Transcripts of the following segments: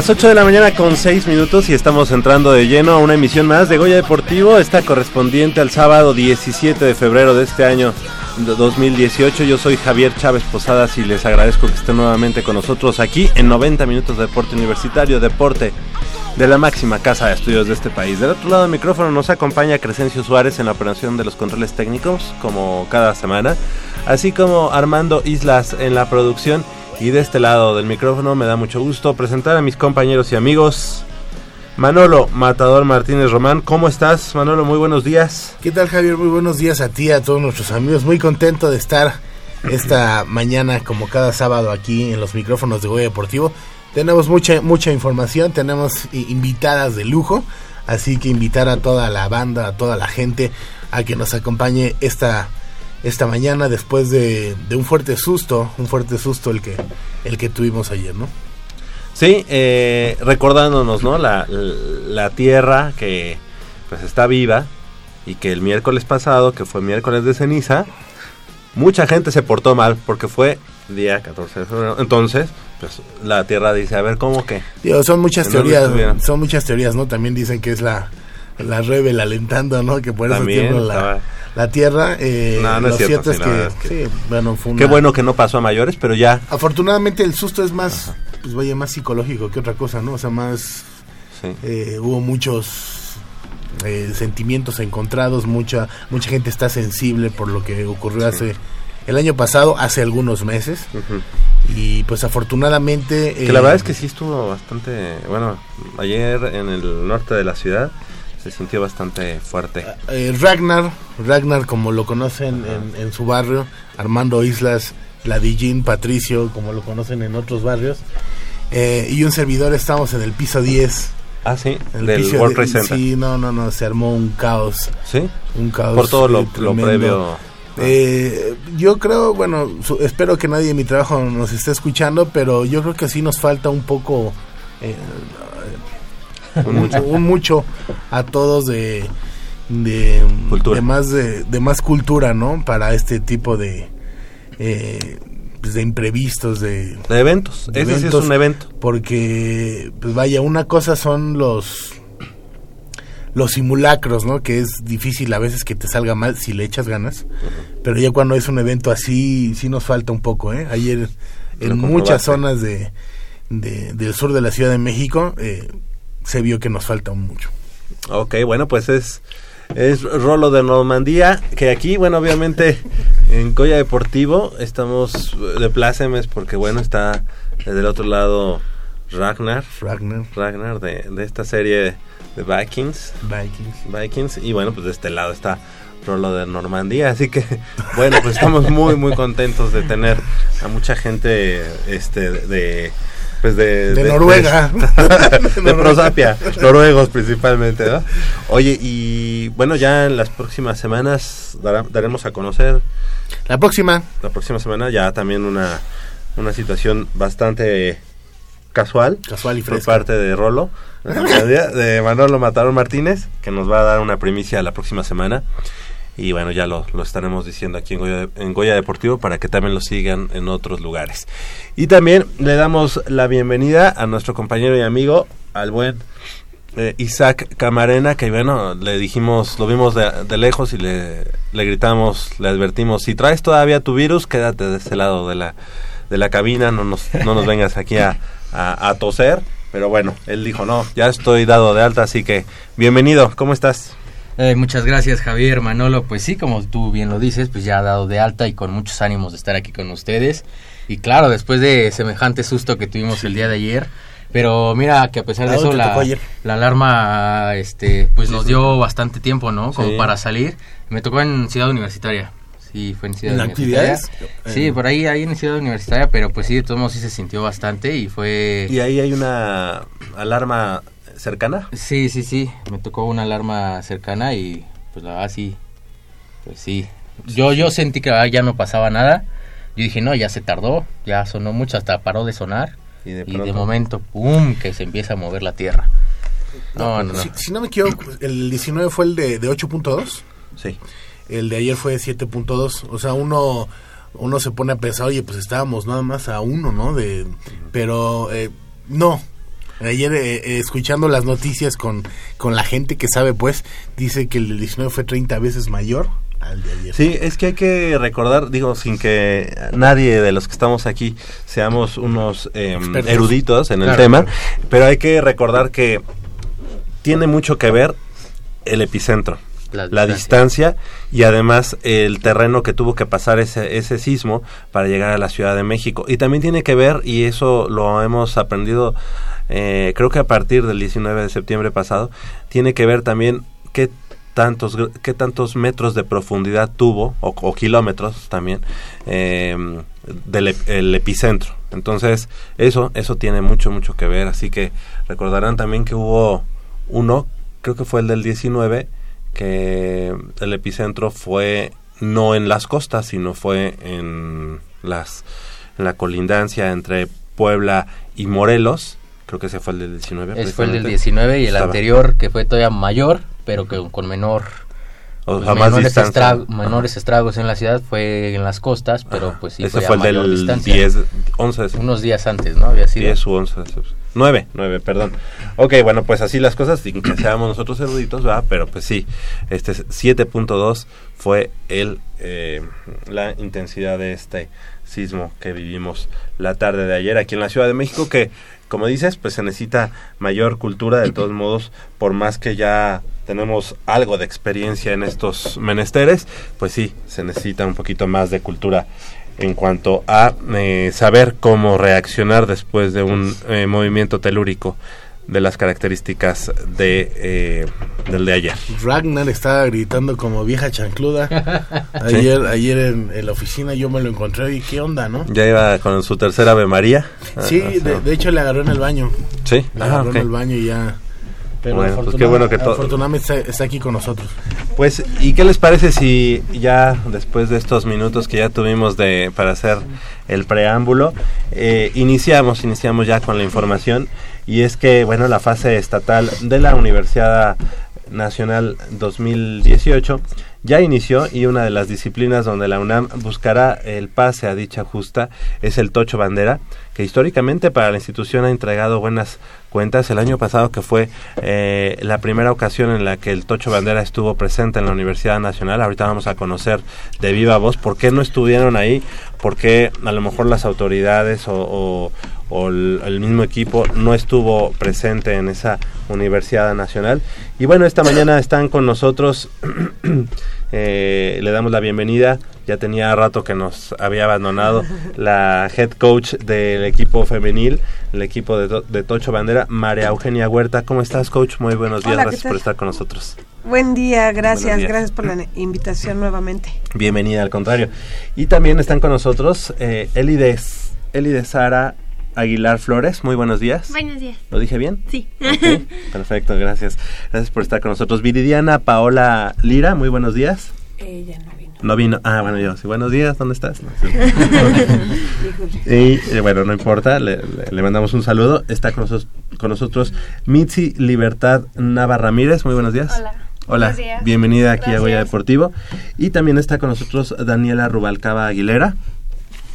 Las 8 de la mañana con 6 minutos y estamos entrando de lleno a una emisión más de Goya Deportivo, esta correspondiente al sábado 17 de febrero de este año de 2018. Yo soy Javier Chávez Posadas y les agradezco que estén nuevamente con nosotros aquí en 90 minutos de deporte universitario, deporte de la máxima casa de estudios de este país. Del otro lado del micrófono nos acompaña Crescencio Suárez en la operación de los controles técnicos, como cada semana, así como Armando Islas en la producción. Y de este lado del micrófono me da mucho gusto presentar a mis compañeros y amigos. Manolo Matador Martínez Román, ¿cómo estás? Manolo, muy buenos días. ¿Qué tal Javier? Muy buenos días a ti, a todos nuestros amigos. Muy contento de estar esta mañana como cada sábado aquí en los micrófonos de Goya Deportivo. Tenemos mucha mucha información, tenemos invitadas de lujo, así que invitar a toda la banda, a toda la gente a que nos acompañe esta esta mañana después de, de un fuerte susto, un fuerte susto el que el que tuvimos ayer, ¿no? Sí, eh, recordándonos, ¿no? La, la tierra que pues está viva y que el miércoles pasado, que fue miércoles de ceniza, mucha gente se portó mal porque fue día 14 de febrero. Entonces, pues la tierra dice, a ver, ¿cómo que? Digo, son muchas Que teorías, son muchas teorías, ¿no? También dicen que es la, la rebel alentando, ¿no? Que por eso También la, estaba- la tierra. Eh, No, no es lo cierto, sí, es que, sí, bueno, fue Qué bueno que no pasó a mayores, pero ya. Afortunadamente el susto es más, pues vaya, más psicológico que otra cosa, ¿no? O sea, más, Sí. eh, hubo muchos eh, sentimientos encontrados, mucha, mucha gente está sensible por lo que ocurrió hace el año pasado, hace algunos meses, Ujú. y pues afortunadamente... Que la eh, verdad es que sí estuvo bastante. Bueno, ayer en el norte de la ciudad se sintió bastante fuerte. Eh, Ragnar, Ragnar como lo conocen en, en su barrio, Armando Islas, Ladillín, Patricio, como lo conocen en otros barrios, eh, y un servidor estamos en el piso 10. Ah, sí, en el del piso World de- Trade Center. Sí, no, no, no, se armó un caos, Sí, un caos. por todo lo, eh, lo previo. Eh, yo creo, bueno, su- espero que nadie de mi trabajo nos esté escuchando, pero yo creo que sí nos falta un poco, eh, mucho, un mucho a todos de, de, Cultura. de más de, de más cultura, ¿no? Para este tipo de eh, pues, de imprevistos, de, De eventos. Ese sí es un evento. porque pues vaya, una cosa son los los simulacros, ¿no? Que es difícil a veces que te salga mal si le echas ganas. Pero ya cuando es un evento así, sí nos falta un poco, ¿eh? Ayer en muchas zonas de, de- del sur de la Ciudad de México eh, se vio que nos falta mucho. Ok, bueno, pues es, es Rolo de Normandía, que aquí, bueno, obviamente en Goya Deportivo estamos de plácemes porque, bueno, está del otro lado Ragnar, Ragnar, Ragnar de, de esta serie de Vikings, Vikings. Vikings, y bueno, pues de este lado está Rolo de Normandía, así que, bueno, pues estamos muy, muy contentos de tener a mucha gente, este, de... Pues de, De Noruega. de prosapia, noruegos principalmente, ¿no? Oye, y bueno, ya en las próximas semanas dará- daremos a conocer, La próxima, la próxima semana ya también una, una situación bastante casual casual y por fresca. parte de Rolo, de Manolo Matarón Martínez, que nos va a dar una primicia la próxima semana. Y bueno, ya lo, lo estaremos diciendo aquí en Goya, en Goya Deportivo para que también lo sigan en otros lugares. Y también le damos la bienvenida a nuestro compañero y amigo, al buen eh, Isaac Camarena, que bueno, le dijimos, lo vimos de, de lejos y le, le gritamos, le advertimos, si traes todavía tu virus, quédate de ese lado de la, de la cabina, no nos, no nos vengas aquí a, a, a toser. Pero bueno, él dijo, no, ya estoy dado de alta, así que bienvenido, ¿cómo estás? Eh, muchas gracias Javier, Manolo. Pues sí, como tú bien lo dices, pues ya ha dado de alta y con muchos ánimos de estar aquí con ustedes. Y claro, después de semejante susto que tuvimos el día de ayer. Pero mira que a pesar de ¿A eso la, alarma este pues nos dio bastante tiempo, ¿no? Como Sí. para salir. Me tocó en Ciudad Universitaria. Sí, fue en Ciudad ¿En Universitaria. actividades? Sí, por ahí, ahí en Ciudad Universitaria, pero pues sí, de todos modos sí se sintió bastante y fue... Y ahí hay una alarma cercana. Sí, sí, sí. Me tocó una alarma cercana y pues la verdad sí. Pues sí. Yo, yo sentí que ah, ya no pasaba nada. Yo dije, no, ya se tardó, ya sonó mucho, hasta paró de sonar. Y de Y de, pronto- momento, ¡pum! que se empieza a mover la tierra. No, no, no. Si, si no me equivoco, el 19 fue el de, de 8.2, Sí. el de ayer fue 7.2. O sea, uno uno se pone a pensar, oye, pues estábamos nada más a uno, ¿no? De, pero eh, no. Ayer eh, eh, escuchando las noticias con, con la gente que sabe, pues, dice que el 19 fue 30 veces mayor al de ayer. Sí, es que hay que recordar, digo, sin que nadie de los que estamos aquí seamos unos eh, Expertos. eruditos en el Claro, tema, claro. pero hay que recordar que tiene mucho que ver el epicentro, La la, distancia. y además el terreno que tuvo que pasar ese, ese sismo para llegar a la Ciudad de México. Y también tiene que ver, y eso lo hemos aprendido eh, creo que a partir del 19 de septiembre pasado, tiene que ver también qué tantos qué tantos metros de profundidad tuvo o, o kilómetros también eh, del el epicentro entonces eso eso tiene mucho mucho que ver así que recordarán también que hubo uno creo que fue el del 19 que el epicentro fue no en las costas sino fue en las en la colindancia entre Puebla y Morelos creo que ese fue el del 19 Ese fue el del precisamente. 19 y el Estaba- anterior, que fue todavía mayor, pero que con menor... o pues, sea, más menores, distancia. estrag- menores estragos en la ciudad, fue en las costas, pero Ajá. pues sí ese a fue el mayor del distancia. 10 11 de Unos días antes, ¿no? Había sido. 10 u 11 de septiembre. 9, 9, perdón. Ok, bueno, pues así las cosas, sin que seamos nosotros eruditos, ¿verdad? Pero pues sí, este 7.2 fue el eh, la intensidad de este sismo que vivimos la tarde de ayer aquí en la Ciudad de México, que como dices, pues se necesita mayor cultura, de todos modos, por más que ya tenemos algo de experiencia en estos menesteres, pues sí, se necesita un poquito más de cultura en cuanto a eh, saber cómo reaccionar después de un eh, movimiento telúrico de las características de eh, del de ayer. Ragnar estaba gritando como vieja chancluda. Ayer, ayer en, en la oficina yo me lo encontré y qué onda, ¿no? Ya iba con su tercera Ave María. Sí, Ah, de, de hecho le agarró en el baño. sí. Le Ah, agarró ok. en el baño y ya. Pero Bueno, pues qué bueno que afortunadamente está, está aquí con nosotros. Pues, ¿y qué les parece si ya después de estos minutos que ya tuvimos de para hacer el preámbulo, eh, iniciamos, iniciamos ya con la información y es que, bueno, la fase estatal de la Universidad Nacional 2018 ya inició y una de las disciplinas donde la UNAM buscará el pase a dicha justa es el tocho bandera, que históricamente para la institución ha entregado buenas cuentas. El año pasado que fue eh, la primera ocasión en la que el Tocho Bandera estuvo presente en la Universidad Nacional. Ahorita vamos a conocer de viva voz por qué no estuvieron ahí, por qué a lo mejor las autoridades o, el, el mismo equipo no estuvo presente en esa Universidad Nacional. Y bueno, esta mañana están con nosotros, eh, le damos la bienvenida, ya tenía rato que nos había abandonado la head coach del equipo femenil, el equipo de, To- de Tocho Bandera, María Eugenia Huerta. ¿Cómo estás, coach? Muy buenos días, Hola, ¿qué gracias por estar con nosotros. Buen día, gracias, días. gracias por la invitación nuevamente. Bienvenida, al contrario. Y también están con nosotros eh, Eli de, Eli de Sara Aguilar Flores. Muy buenos días. Buenos días. ¿Lo dije bien? Sí. Perfecto, gracias. Gracias por estar con nosotros. Viridiana Paola Lira, muy buenos días. Ella no vino. No vino. Ah, bueno, yo sí. Buenos días, ¿dónde estás? No, sí. Y eh, bueno, no importa, le, le- le mandamos un saludo. Está con, nosotros- con nosotros Mitzi Libertad Nava Ramírez. Muy buenos días. Hola. Hola, Buenos días. bienvenida aquí a. Goya Deportivo. Y también está con nosotros Daniela Rubalcaba Aguilera.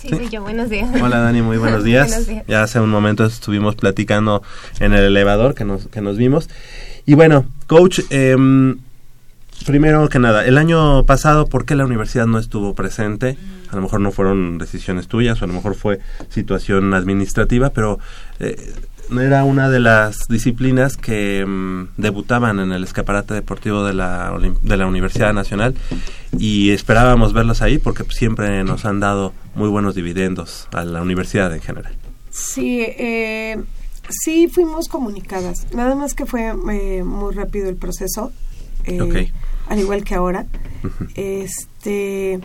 Sí, soy yo. Buenos días. Hola Dani, muy buenos días. Buenos días. Ya hace un momento estuvimos platicando en el elevador que nos, que nos vimos. Y bueno, coach, em, primero que nada, el año pasado, ¿por qué la universidad no estuvo presente? A lo mejor no fueron decisiones tuyas, o a lo mejor fue situación administrativa, pero eh, era una de las disciplinas que em, debutaban en el escaparate deportivo de la, de la Universidad Nacional y esperábamos verlas ahí porque siempre nos han dado muy buenos dividendos a la universidad en general. Sí, eh, sí fuimos comunicadas, nada más que fue eh, muy rápido el proceso, eh, Ok. al igual que ahora. Este,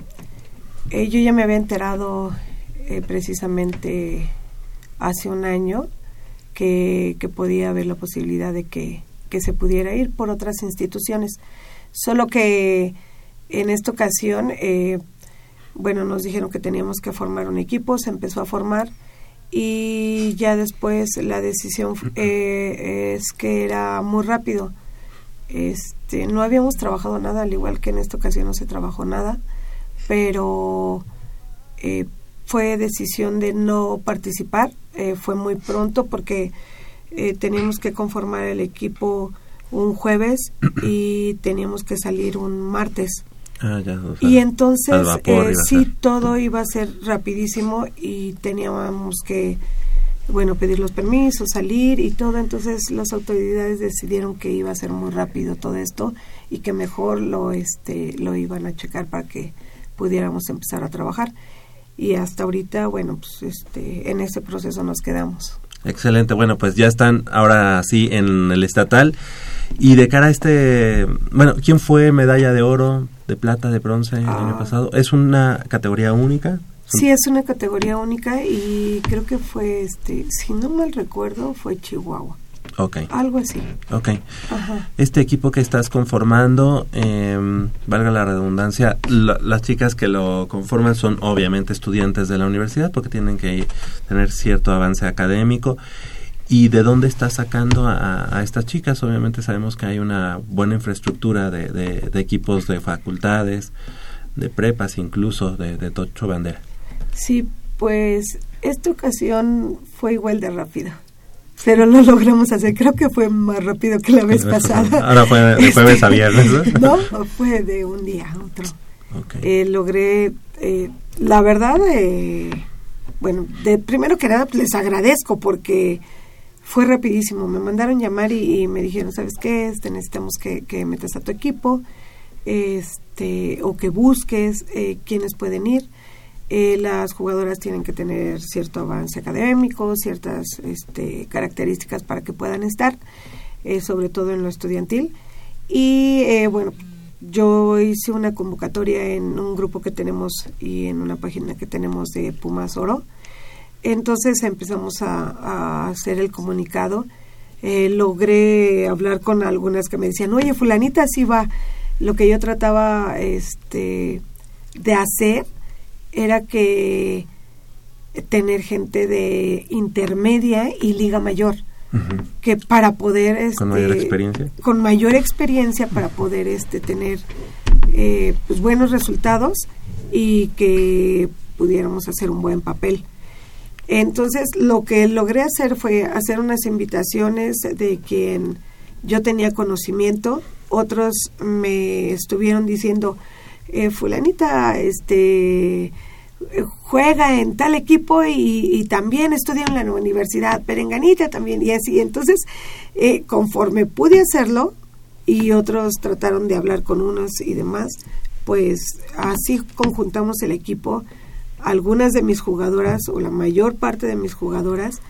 eh, yo ya me había enterado eh, precisamente hace un año que, que podía haber la posibilidad de que, que se pudiera ir por otras instituciones. Solo que en esta ocasión, eh, bueno, nos dijeron que teníamos que formar un equipo, se empezó a formar y ya después la decisión eh, es que era muy rápido. Este, no habíamos trabajado nada, al igual que en esta ocasión no se trabajó nada, pero eh, fue decisión de no participar, eh, fue muy pronto porque eh, teníamos que conformar el equipo un jueves y teníamos que salir un martes. Ah, ya, o sea, Y entonces eh, sí, todo iba a ser rapidísimo y teníamos que, bueno, pedir los permisos, salir y todo. Entonces las autoridades decidieron que iba a ser muy rápido todo esto y que mejor lo, este, lo iban a checar para que pudiéramos empezar a trabajar. Y hasta ahorita, bueno, pues este, en ese proceso nos quedamos. Excelente, bueno, pues ya están ahora sí en el estatal. Y de cara a este, bueno, ¿quién fue medalla de oro, de plata, de bronce el año Ah. pasado? ¿Es una categoría única? Sí, es una categoría única y creo que fue, este, si no mal recuerdo, fue Chihuahua. Ok, Algo así. ok. Ajá. Este equipo que estás conformando, em, valga la redundancia, la- las chicas que lo conforman son obviamente estudiantes de la universidad porque tienen que tener cierto avance académico. ¿Y de dónde estás sacando a, a estas chicas? Obviamente sabemos que hay una buena infraestructura de, de- de equipos de facultades, de prepas incluso, de, de Tocho Bandera. Sí, pues esta ocasión fue igual de rápido, pero lo logramos hacer. Creo que fue más rápido que la vez pasada. Ahora fue de jueves a viernes, ¿no? No, fue de un día a otro. Eh, logré, eh, la verdad, eh, bueno, de, primero que nada les agradezco porque fue rapidísimo. Me mandaron llamar y, y me dijeron, ¿sabes qué? Este, necesitamos que, que metas a tu equipo este, o que busques eh, quiénes pueden ir. Eh, las jugadoras tienen que tener cierto avance académico, ciertas este, características para que puedan estar, eh, sobre todo en lo estudiantil. Y eh, bueno, yo hice una convocatoria en un grupo que tenemos y en una página que tenemos de Pumas Oro. Entonces empezamos a, hacer el comunicado. Eh, logré hablar con algunas que me decían, oye, fulanita sí va. Lo que yo trataba este, de hacer era que tener gente de intermedia y liga mayor que para poder este, Con mayor experiencia. con mayor experiencia para poder este tener eh, pues buenos resultados y que pudiéramos hacer un buen papel. Entonces, lo que logré hacer fue hacer unas invitaciones de quien yo tenía conocimiento, otros me estuvieron diciendo, eh, fulanita, este eh, juega en tal equipo y, también estudia en la universidad, Perenganita también, y así. Entonces, eh, conforme pude hacerlo, y otros trataron de hablar con unos y demás, pues así conjuntamos el equipo. Algunas de mis jugadoras, o la mayor parte de mis jugadoras,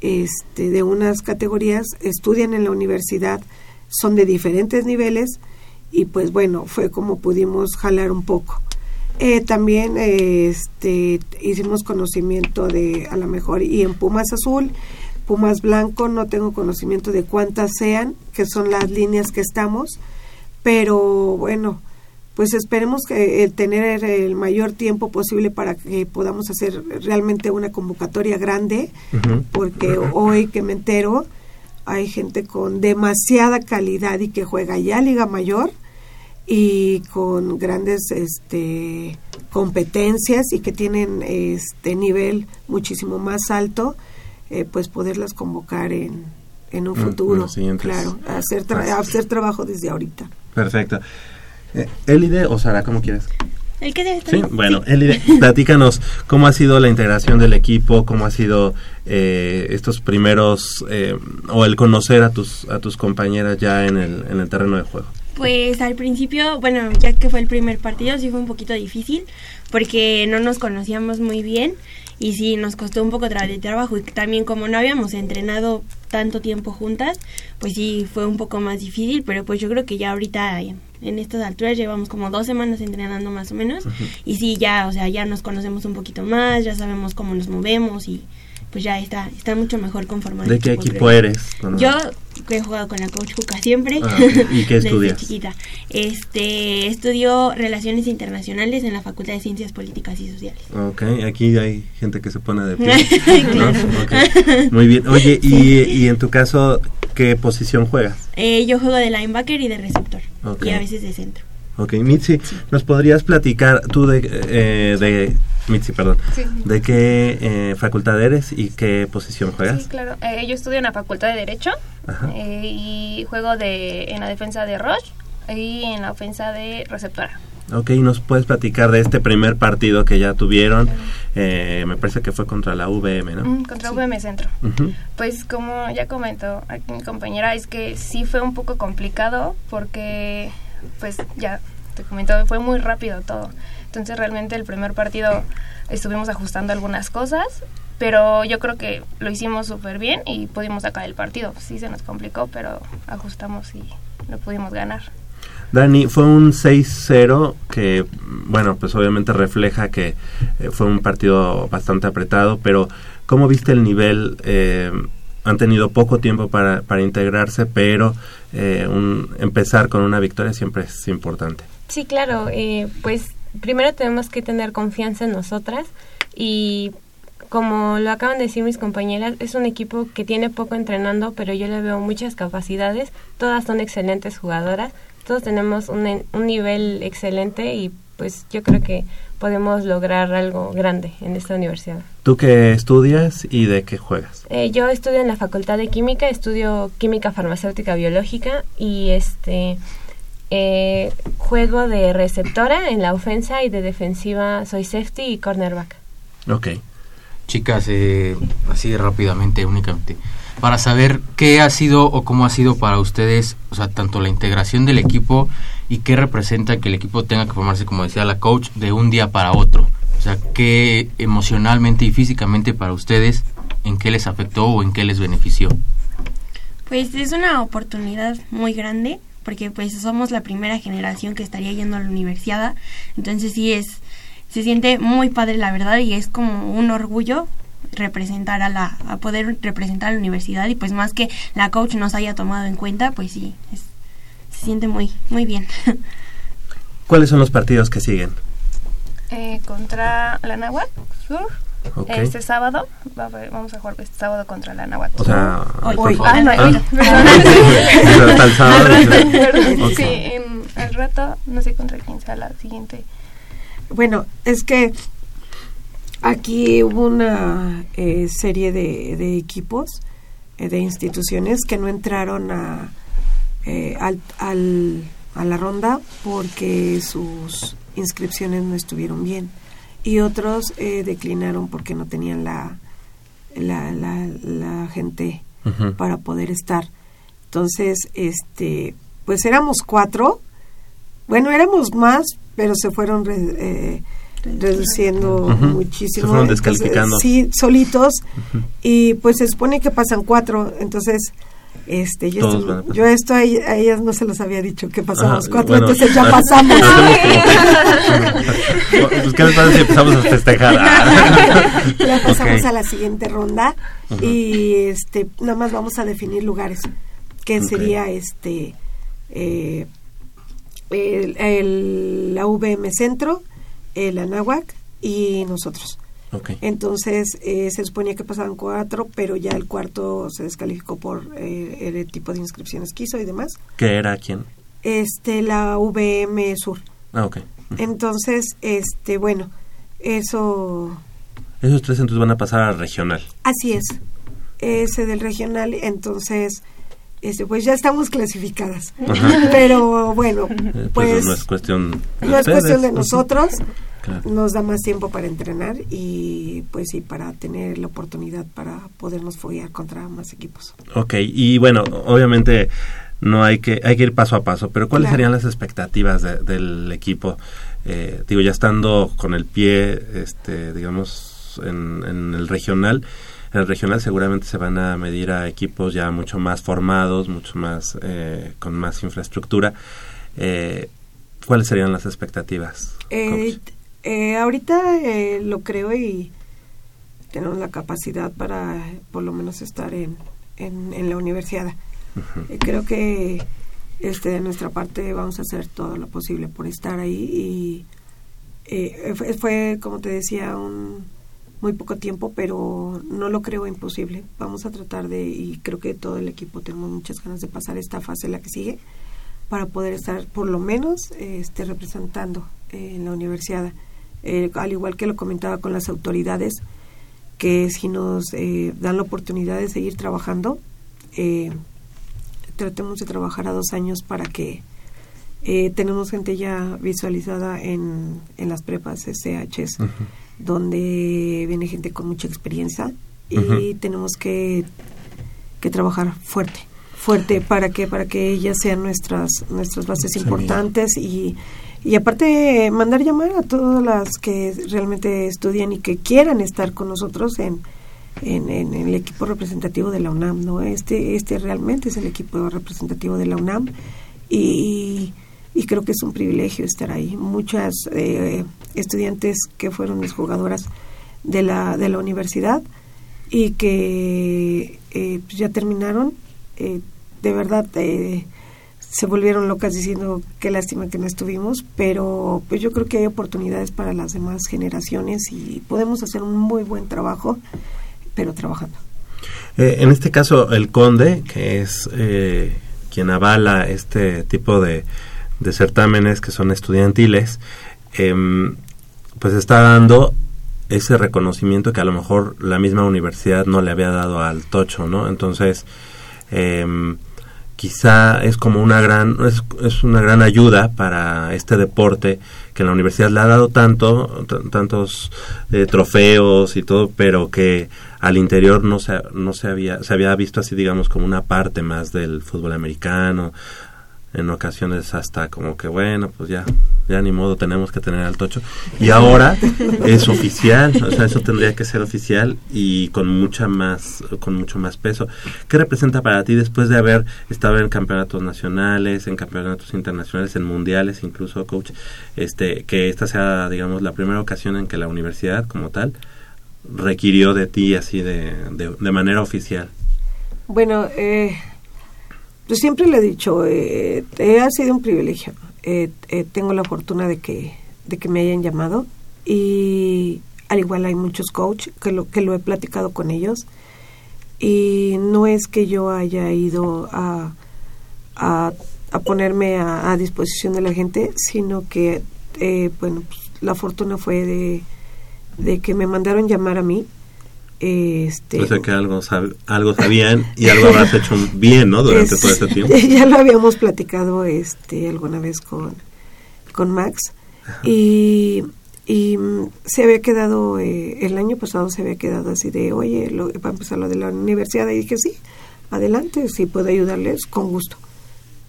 este, de unas categorías, estudian en la universidad, son de diferentes niveles, y pues bueno, fue como pudimos jalar un poco. Eh, también eh, este, hicimos conocimiento de, a lo mejor, y en Pumas Azul, Pumas Blanco, no tengo conocimiento de cuántas sean, que son las líneas que estamos, pero bueno, pues esperemos que eh, tener el mayor tiempo posible para que podamos hacer realmente una convocatoria grande, porque hoy que me entero, hay gente con demasiada calidad y que juega ya Liga Mayor y con grandes este competencias y que tienen este nivel muchísimo más alto eh, pues poderlas convocar en, en un Mm, futuro siguientes claro hacer tra- hacer trabajo desde ahorita Perfecto. Eh, Elide o Sara, ¿cómo quieres? ¿El que debe Sí, bueno, Elide, platícanos cómo ha sido la integración del equipo, cómo ha sido eh, estos primeros, eh, o el conocer a tus, a tus compañeras ya en el, en el terreno de juego. Pues al principio, bueno, ya que fue el primer partido, sí fue un poquito difícil porque no nos conocíamos muy bien y sí nos costó un poco tra- de trabajo y también como no habíamos entrenado tanto tiempo juntas, pues sí fue un poco más difícil, pero pues yo creo que ya ahorita en, estas alturas llevamos como dos semanas entrenando más o menos y sí ya, o sea, ya nos conocemos un poquito más, ya sabemos cómo nos movemos y pues ya está, está mucho mejor conformado. ¿De qué equipo, eres? Yo he jugado con la coach Juca siempre. Ah. ¿Y qué desde estudias? chiquita. Este, estudio Relaciones Internacionales en la Facultad de Ciencias Políticas y Sociales. Ok, aquí hay gente que se pone de pie. Claro. ¿no? Muy bien. Oye, y, y en tu caso, ¿qué posición juegas? Eh, yo juego de linebacker y de receptor. Y a veces de centro. Ok, Mitzi, ¿nos podrías platicar tú de, eh, de Mitzi, perdón, Sí. de qué eh, facultad eres y qué posición juegas? Sí, claro. Eh, yo estudio en la Facultad de Derecho eh, y juego de, en la defensa de Roche y en la ofensa de receptora. Ok, ¿nos puedes platicar de este primer partido que ya tuvieron? Eh, me parece que fue contra la VM, ¿no? Mm, contra VM Centro. Pues como ya comentó aquí mi compañera, es que sí fue un poco complicado porque, pues ya te comentó, fue muy rápido todo. Entonces realmente el primer partido estuvimos ajustando algunas cosas, pero yo creo que lo hicimos súper bien y pudimos sacar el partido. Sí se nos complicó, pero ajustamos y lo pudimos ganar. Dani, fue un 6-0 que, bueno, pues obviamente refleja que eh, fue un partido bastante apretado, pero ¿cómo viste el nivel? Eh, han tenido poco tiempo para, para integrarse, pero eh, un, empezar con una victoria siempre es importante. Sí, claro, eh, pues primero tenemos que tener confianza en nosotras y como lo acaban de decir mis compañeras, es un equipo que tiene poco entrenando, pero yo le veo muchas capacidades, todas son excelentes jugadoras, todos tenemos un, un nivel excelente y pues yo creo que podemos lograr algo grande en esta universidad. ¿Tú qué estudias y de qué juegas? Eh, yo estudio en la Facultad de Química, estudio Química Farmacéutica Biológica y este eh, juego de receptora en la ofensa y de defensiva soy safety y cornerback. Ok. Chicas, eh, así rápidamente, únicamente, para saber qué ha sido o cómo ha sido para ustedes, o sea, tanto la integración del equipo y qué representa que el equipo tenga que formarse, como decía la coach, de un día para otro. O sea, qué emocionalmente y físicamente para ustedes, en qué les afectó o en qué les benefició. Pues es una oportunidad muy grande porque pues somos la primera generación que estaría yendo a la universidad, entonces sí es se siente muy padre la verdad y es como un orgullo representar a la a poder representar a la universidad y pues más que la coach nos haya tomado en cuenta, pues sí se siente muy muy bien. ¿Cuáles son los partidos que siguen? Eh, contra la Nahuatl Sur, este sábado, va a haber- vamos a jugar este sábado contra la Nahuatl O sea, Hoy. Ah, no, Ah. hoy. Hasta el sábado. Perdón. Sí, en el rato, no sé contra quién sea la siguiente. Bueno, es que Aquí hubo una eh, serie de, de equipos, eh, de instituciones que no entraron a, eh, al, al- a la ronda porque sus inscripciones no estuvieron bien. Y otros eh, declinaron porque no tenían la, la, la, la gente para poder estar. Entonces, este, pues éramos cuatro. Bueno, éramos más, pero se fueron re- eh, reduciendo muchísimo. Se fueron Entonces, descalificando. sí, solitos. Y pues se supone que pasan cuatro. Entonces, este, yo, Todos esto, van a pasar. yo esto a, ella- a ellas no se los había dicho que pasamos Ajá, cuatro, bueno. entonces ya pasamos. pues, ¿qué les parece si empezamos a festejar? ya pasamos a la siguiente ronda y este nada más vamos a definir lugares que sería este eh, el, el- la VM Centro el Anáhuac y nosotros Entonces eh, se suponía que pasaban cuatro pero ya el cuarto se descalificó por eh, el tipo de inscripciones que hizo y demás ¿Qué era quién? este la VM Sur Ah, ok. entonces este bueno eso Esos tres entonces van a pasar a regional. Así es. Ese del regional, entonces, este, pues ya estamos clasificadas. Ajá. Pero bueno, Eh, pues pues no es cuestión de no es cuestión de nosotros. Claro. Nos da más tiempo para entrenar y pues sí, para tener la oportunidad para podernos foguear contra más equipos. Ok, y bueno, obviamente no hay que hay que ir paso a paso, pero ¿cuáles Claro. serían las expectativas de- del equipo? Eh, digo, ya estando con el pie, este, digamos, en, en el regional, en el regional seguramente se van a medir a equipos ya mucho más formados, mucho más eh, con más infraestructura. Eh, ¿Cuáles serían las expectativas? Eh? Eh, ahorita eh, lo creo y tenemos la capacidad para por lo menos estar en, en, en la universidad. Eh, creo que este de nuestra parte vamos a hacer todo lo posible por estar ahí y eh, fue, fue, como te decía un muy poco tiempo pero no lo creo imposible. Vamos a tratar de y creo que todo el equipo tenemos muchas ganas de pasar esta fase la que sigue para poder estar por lo menos este representando eh, en la universidad Eh, al igual que lo comentaba con las autoridades que si nos eh, dan la oportunidad de seguir trabajando eh, tratemos de trabajar a dos años para que eh, tenemos gente ya visualizada en, en las prepas SHs, donde viene gente con mucha experiencia y tenemos que, que trabajar fuerte, fuerte para que para que ellas sean nuestras nuestras bases importantes y y aparte mandar llamar a todas las que realmente estudian y que quieran estar con nosotros en, en, el equipo representativo de la UNAM, ¿no? Este, este realmente es el equipo representativo de la UNAM y, y creo que es un privilegio estar ahí. Muchas eh, estudiantes que fueron mis jugadoras de la, de la universidad y que eh, pues ya terminaron, eh, de verdad eh, se volvieron locas diciendo qué lástima que no estuvimos, pero pues yo creo que hay oportunidades para las demás generaciones y podemos hacer un muy buen trabajo, pero trabajando. Eh, en este caso, el conde, que es eh, quien avala este tipo de, de certámenes que son estudiantiles, em, pues está dando ese reconocimiento que a lo mejor la misma universidad no le había dado al tocho, ¿no? Entonces, em, quizá es como una gran es, es una gran ayuda para este deporte que la universidad le ha dado tanto tantos eh, trofeos y todo pero que al interior no se no se había se había visto así digamos como una parte más del fútbol americano en ocasiones hasta como que bueno pues ya ya ni modo tenemos que tener al tocho. Y ahora es oficial o sea eso tendría que ser oficial y con mucha más con mucho más peso. Qué representa para ti después de haber estado en campeonatos nacionales en campeonatos internacionales en mundiales incluso coach este que esta sea digamos la primera ocasión en que la universidad como tal requirió de ti así de, de, de manera oficial Bueno, eh, yo siempre le he dicho, eh, eh, ha sido un privilegio. Eh, eh, tengo la fortuna de que, de que me hayan llamado y al igual hay muchos coach que lo, que lo he platicado con ellos y no es que yo haya ido a, a, ponerme a, a disposición de la gente, sino que, bueno, pues, la fortuna fue de, de que me mandaron llamar a mí. Este, O sea que algo, sab- algo sabían y algo habrás hecho bien, ¿no? Durante es- todo este tiempo. Ya lo habíamos platicado este alguna vez con, con Max y, y mm, se había quedado, eh, el año pasado se había quedado así de, oye, lo, va a empezar lo de la universidad y dije, sí, adelante, si puedo ayudarles, con gusto.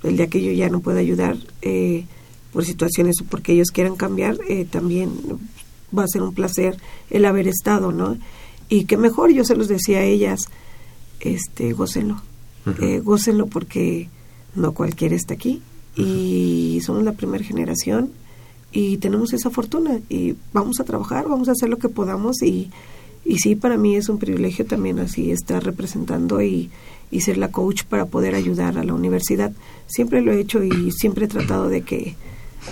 El día que yo ya no pueda ayudar eh, por situaciones o porque ellos quieran cambiar, eh, también va a ser un placer el haber estado, ¿no? Y que mejor, yo se los decía a ellas, este, gócenlo, eh, gócenlo porque no cualquiera está aquí y somos la primera generación y tenemos esa fortuna y vamos a trabajar, vamos a hacer lo que podamos y, y sí, para mí es un privilegio también así estar representando y, y ser la coach para poder ayudar a la universidad. Siempre lo he hecho y siempre he tratado de que,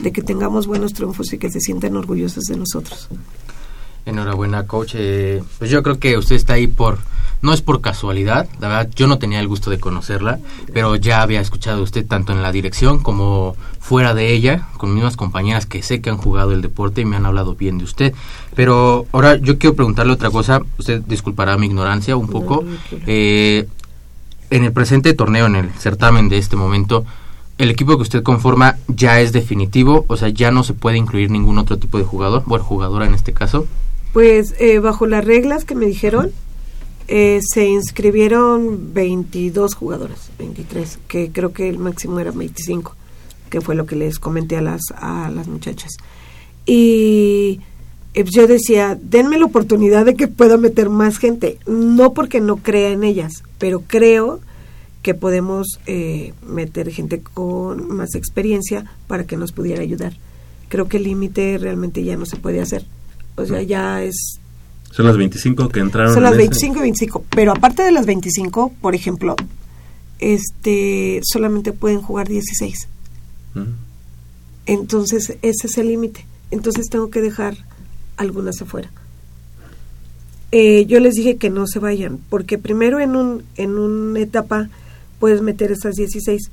de que tengamos buenos triunfos y que se sientan orgullosos de nosotros. Enhorabuena, coach. Eh, pues yo creo que usted está ahí por, no es por casualidad, la verdad yo no tenía el gusto de conocerla, pero ya había escuchado a usted tanto en la dirección como fuera de ella, con mismas compañeras que sé que han jugado el deporte y me han hablado bien de usted. Pero ahora yo quiero preguntarle otra cosa, usted disculpará mi ignorancia un poco. Eh, en el presente torneo, en el certamen de este momento, el equipo que usted conforma ya es definitivo, o sea, ya no se puede incluir ningún otro tipo de jugador, bueno, jugadora en este caso. Pues eh, bajo las reglas que me dijeron, eh, se inscribieron 22 jugadoras, 23, que creo que el máximo era 25, que fue lo que les comenté a las, a las muchachas. Y eh, yo decía, denme la oportunidad de que pueda meter más gente, no porque no crea en ellas, pero creo que podemos eh, meter gente con más experiencia para que nos pudiera ayudar. Creo que el límite realmente ya no se puede hacer. O sea, ya es Son las 25 que entraron. son las en ese- 25 y 25. Pero aparte de las 25, por ejemplo, este solamente pueden jugar 16. Ujú. Entonces, ese es el límite. Entonces, tengo que dejar algunas afuera. Eh, yo les dije que no se vayan, porque primero en, un, en una etapa puedes meter esas 16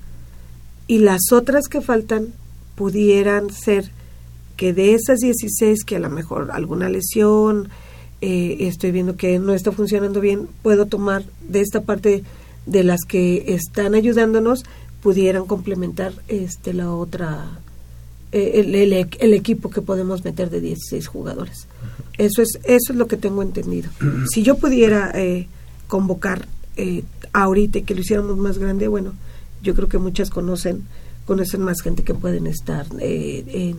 y las otras que faltan pudieran ser que de esas 16 que a lo mejor alguna lesión, eh, estoy viendo que no está funcionando bien, puedo tomar de esta parte de las que están ayudándonos, pudieran complementar este la otra, eh, el, el- el equipo que podemos meter de 16 jugadores. Eso es, eso es lo que tengo entendido. Si yo pudiera eh, convocar eh, ahorita y que lo hiciéramos más grande, bueno, yo creo que muchas conocen, conocen más gente que pueden estar eh, en,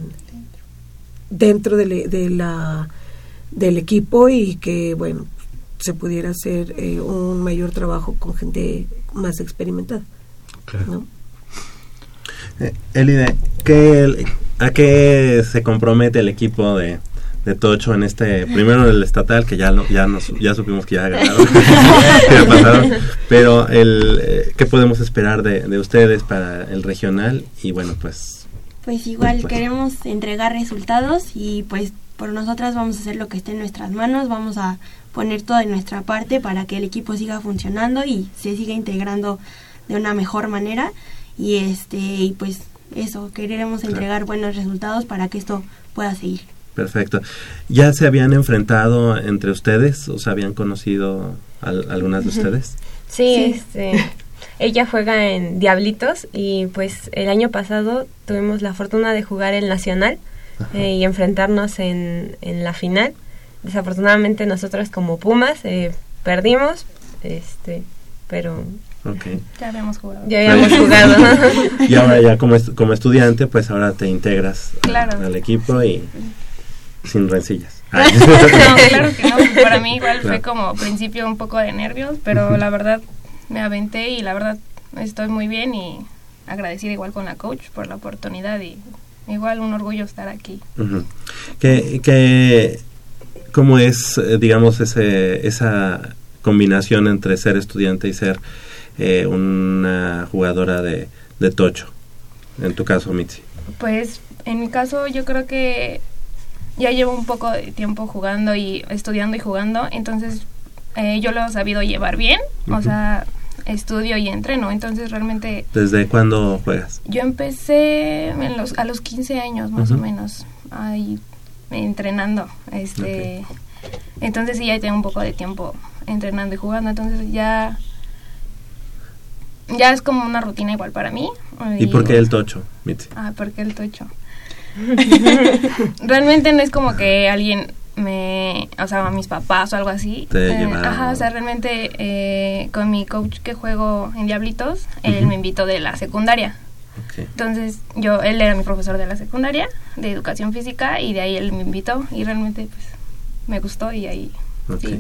dentro de, de la del equipo y que bueno se pudiera hacer eh, un mayor trabajo con gente más experimentada ¿no? Eh, Elide, ¿qué- ¿a qué se compromete el equipo de, de Tocho en este, primero el estatal, que ya lo- ya, nos, ya supimos que ya ganaron, que ya pasaron, pero el, eh, ¿qué podemos esperar de, de ustedes para el regional? Y bueno, pues Pues igual Pues- queremos entregar resultados y pues por nosotras vamos a hacer lo que esté en nuestras manos, vamos a poner todo de nuestra parte para que el equipo siga funcionando y se siga integrando de una mejor manera y este y pues eso, queremos entregar buenos resultados para que esto pueda seguir. perfecto. ¿Ya se habían enfrentado entre ustedes o se habían conocido al- algunas de ustedes? Sí, Sí. este, ella juega en Diablitos y pues el año pasado tuvimos la fortuna de jugar el Nacional eh, y enfrentarnos en, en la final. Desafortunadamente nosotros como Pumas eh, perdimos, este, pero Ok. Ya habíamos jugado. ya habíamos jugado. Y ahora ya como, est- como estudiante, pues ahora te integras Claro. al equipo y sin rencillas. No, claro que no. Para mí igual Claro. fue como principio un poco de nervios, pero la verdad me aventé y la verdad estoy muy bien y agradecida igual con la coach por la oportunidad y igual un orgullo estar aquí. Ujú. ¿Qué, qué- cómo es, eh, digamos, ese, esa combinación entre ser estudiante y ser eh, una jugadora de, de tocho? En tu caso, Mitzi. Pues en mi caso yo creo que ya llevo un poco de tiempo jugando y estudiando y jugando, entonces eh, yo lo he sabido llevar bien, o sea, estudio y entreno, entonces realmente ¿Desde cuándo juegas? yo empecé en los, a los 15 años más o menos, ahí entrenando, este, Entonces sí, ya tengo un poco de tiempo entrenando y jugando, entonces ya ya es como una rutina igual para mí. ¿Y por qué el tocho, Mitzi? Ah, porque el tocho. realmente no es como que alguien me, o sea, mis papás o algo así. Te Eh, ajá, o sea, realmente eh, con mi coach que juego en Diablitos, él me invitó de la secundaria. Ok. Entonces, yo, él era mi profesor de la secundaria, de educación física, y de ahí él me invitó, y realmente, pues, me gustó, y ahí, Ok. sí.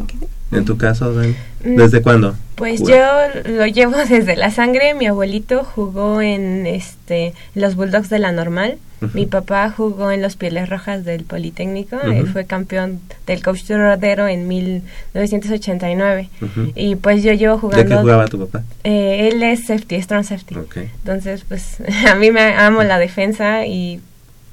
¿En tu caso, Ben? Mm, ¿Desde cuándo? Pues yo lo llevo desde la sangre. Mi abuelito jugó en este los Bulldogs de la Normal. Mi papá jugó en los Pieles Rojas del Politécnico. Él fue campeón del coach de rodero en 1989. Ujú. Y pues yo llevo ¿De jugando. qué jugaba tu papá? Eh, él es safety, strong safety. Ok. Entonces, pues a mí me amo la defensa y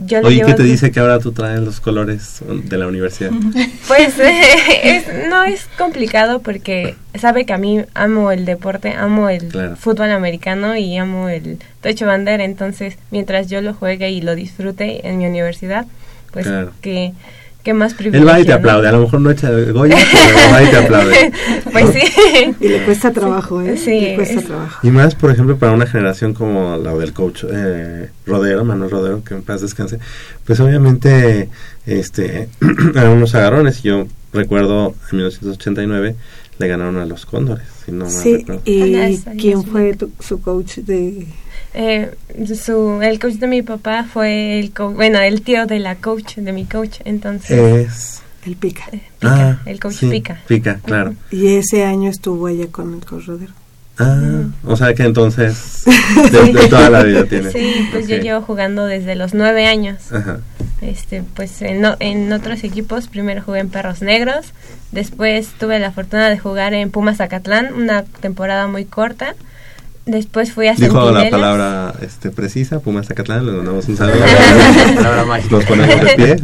yo Oye, ¿qué te dice que ahora tú traes los colores de la universidad? Pues eh, es- no es complicado porque sabe que a mí amo el deporte, amo el Claro. fútbol americano y amo el tocho bandera, entonces mientras yo lo juegue y lo disfrute en mi universidad, pues Claro. que, que más Él privilegio. va y te ¿no? aplaude. A lo mejor no echa el Goya, pero va y te aplaude. pues sí. Y le cuesta trabajo, ¿eh? Sí, Le cuesta es- trabajo. Y más, por ejemplo, para una generación como la del coach eh, Rodero, Manuel Rodero, que en paz descanse, pues obviamente este eran unos agarrones. Yo recuerdo en 1989 le ganaron a los Cóndores, si no mal Sí, recuerdo. ¿y quién fue tu- su coach de...? Eh, su, el coach de mi papá fue el co- bueno, el tío de la coach, de mi coach, entonces Es... El Pica. Pica, ah, el coach sí, Pica. Pica, claro. Y ese año estuvo allá con el coach Rodero. Ah, o sea que entonces de, de toda la vida tiene. Sí, pues yo llevo jugando desde los nueve años. Ajá. Este, pues en, en otros equipos, primero jugué en Perros Negros, después tuve la fortuna de jugar en Pumas Zacatlán, una temporada muy corta. Después fui a Dijo la palabra este, precisa, Pumas Zacatlán, le mandamos un saludo. Palabra mágica. Nos ponemos de pie.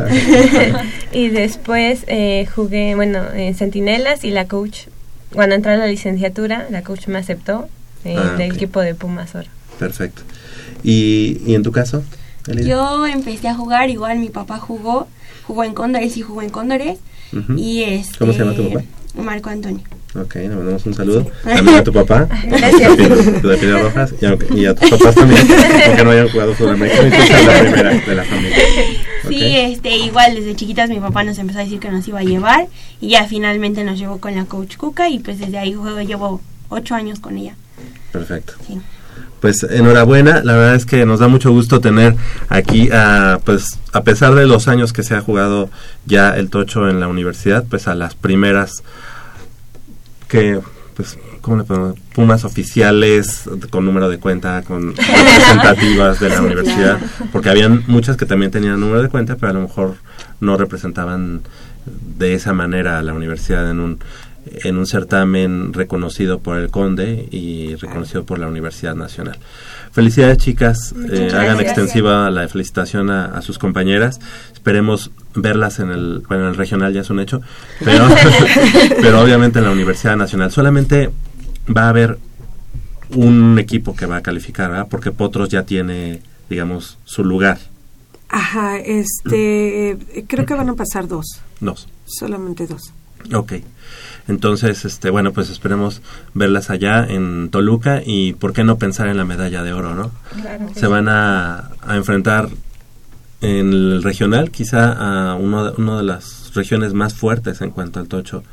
y después eh, jugué, bueno, en Centinelas y la coach, cuando entré a la licenciatura, la coach me aceptó eh, Ah, del ok. equipo de Pumas ahora. Perfecto. ¿Y, y en tu caso? Yo empecé a jugar, igual mi papá jugó, jugó en Cóndores y jugó en Cóndores. Ujú. Y este, ¿Cómo se llama tu papá? Marco Antonio. Ok, le mandamos un saludo. También a tu papá. Gracias. De Rojas. Y, aunque- y a tus papás también. Aunque no hayan jugado fútbol americano. Y la primera de la familia. Sí, este, igual desde chiquitas mi papá nos empezó a decir que nos iba a llevar y ya finalmente nos llevó con la coach Cuca y pues desde ahí juego llevo ocho años con ella. Perfecto. Sí. Pues enhorabuena, la verdad es que nos da mucho gusto tener aquí a, pues a pesar de los años que se ha jugado ya el tocho en la universidad, pues a las primeras que, pues, ¿cómo le podemos? Pumas oficiales con número de cuenta, con representativas de la universidad, porque habían muchas que también tenían número de cuenta, pero a lo mejor no representaban de esa manera a la universidad en un en un certamen reconocido por el Conde y reconocido por la Universidad Nacional. Felicidades chicas, eh, hagan gracias. extensiva la felicitación a, a sus compañeras. Esperemos verlas en el, bueno, en el regional ya es un hecho, pero, pero obviamente en la Universidad Nacional. Solamente va a haber un equipo que va a calificar, ¿verdad? Porque Potros ya tiene, digamos, su lugar. Ajá, este, eh, creo que van a pasar dos, Dos. solamente dos. Ok. Entonces, este, bueno, pues esperemos verlas allá en Toluca y por qué no pensar en la medalla de oro, ¿no? Se van a, a enfrentar en el regional, quizá a uno de, una de las regiones más fuertes en cuanto al tocho.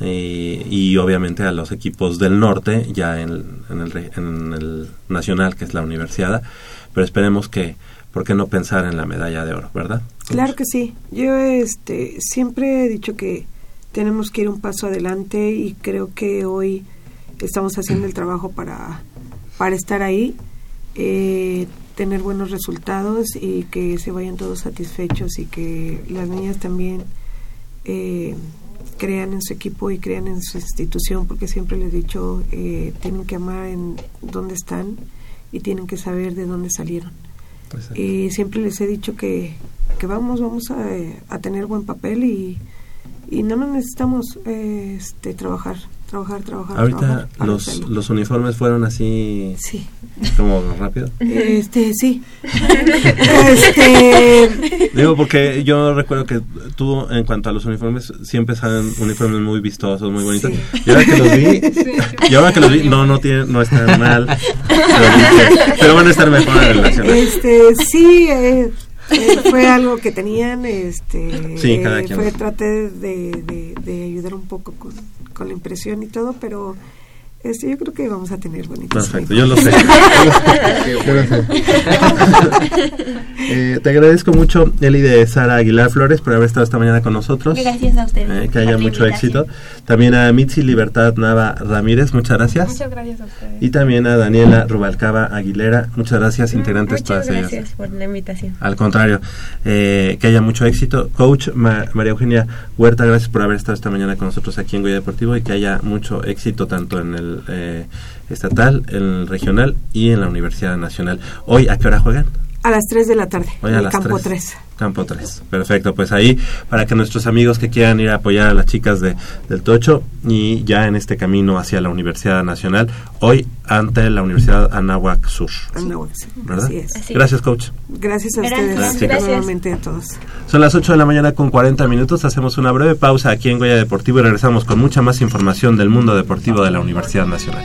eh, y obviamente a los equipos del norte, ya en, en el, en el nacional, que es la universidad. Pero esperemos que, ¿por qué no pensar en la medalla de oro, verdad? Claro que sí. Yo este siempre he dicho que tenemos que ir un paso adelante y creo que hoy estamos haciendo el trabajo para, para estar ahí, eh, tener buenos resultados y que se vayan todos satisfechos y que las niñas también eh, crean en su equipo y crean en su institución, porque siempre les he dicho, eh, tienen que amar en dónde están y tienen que saber de dónde salieron. Exacto. Y siempre les he dicho que, que vamos, vamos a, a tener buen papel y, y nada más necesitamos eh, este, trabajar trabajar, trabajar. Ahorita trabajar para los, hacerlo. los uniformes fueron así Sí. como rápido. Este, sí. este, Digo, porque yo recuerdo que tú, en cuanto a los uniformes, siempre salen uniformes muy vistosos, muy bonitos. Sí. Y ahora que los vi, y ahora que los vi, no, no, tiene, no están mal, pero van a estar mejor en relación. este, sí, eh, eh, fue algo que tenían, este, Sí, cada eh, quien. fue, traté de, de, de ayudar un poco con, con la impresión y todo, pero este, yo creo que vamos a tener bonitos. Perfecto, yo lo sé. Eh, te agradezco mucho, Eli de Sara Aguilar Flores, por haber estado esta mañana con nosotros. Gracias a ustedes. Eh, que haya mucho invitación. éxito. También a Mitzi Libertad Nava Ramírez, muchas gracias. Muchas gracias a ustedes. Y también a Daniela Rubalcaba Aguilera, muchas gracias, integrantes Muchas todas ellas. gracias por la invitación. Al contrario, eh, que haya mucho éxito. Coach Ma- María Eugenia Huerta, gracias por haber estado esta mañana con nosotros aquí en Goya Deportivo y que haya mucho éxito tanto en el eh, estatal, el regional y en la Universidad Nacional. Hoy, ¿a qué hora juegan? A las 3 de la tarde, Hoy a las campo 3. 3. Campo 3. Perfecto, pues ahí para que nuestros amigos que quieran ir a apoyar a las chicas de, del Tocho y ya en este camino hacia la Universidad Nacional, hoy ante la Universidad Anáhuac Sur. ¿Verdad? Así es. Gracias, coach. Gracias a Gracias. ustedes, Gracias. nuevamente a todos. Son las 8 de la mañana con 40 minutos. Hacemos una breve pausa aquí en Goya Deportivo y regresamos con mucha más información del mundo deportivo de la Universidad Nacional.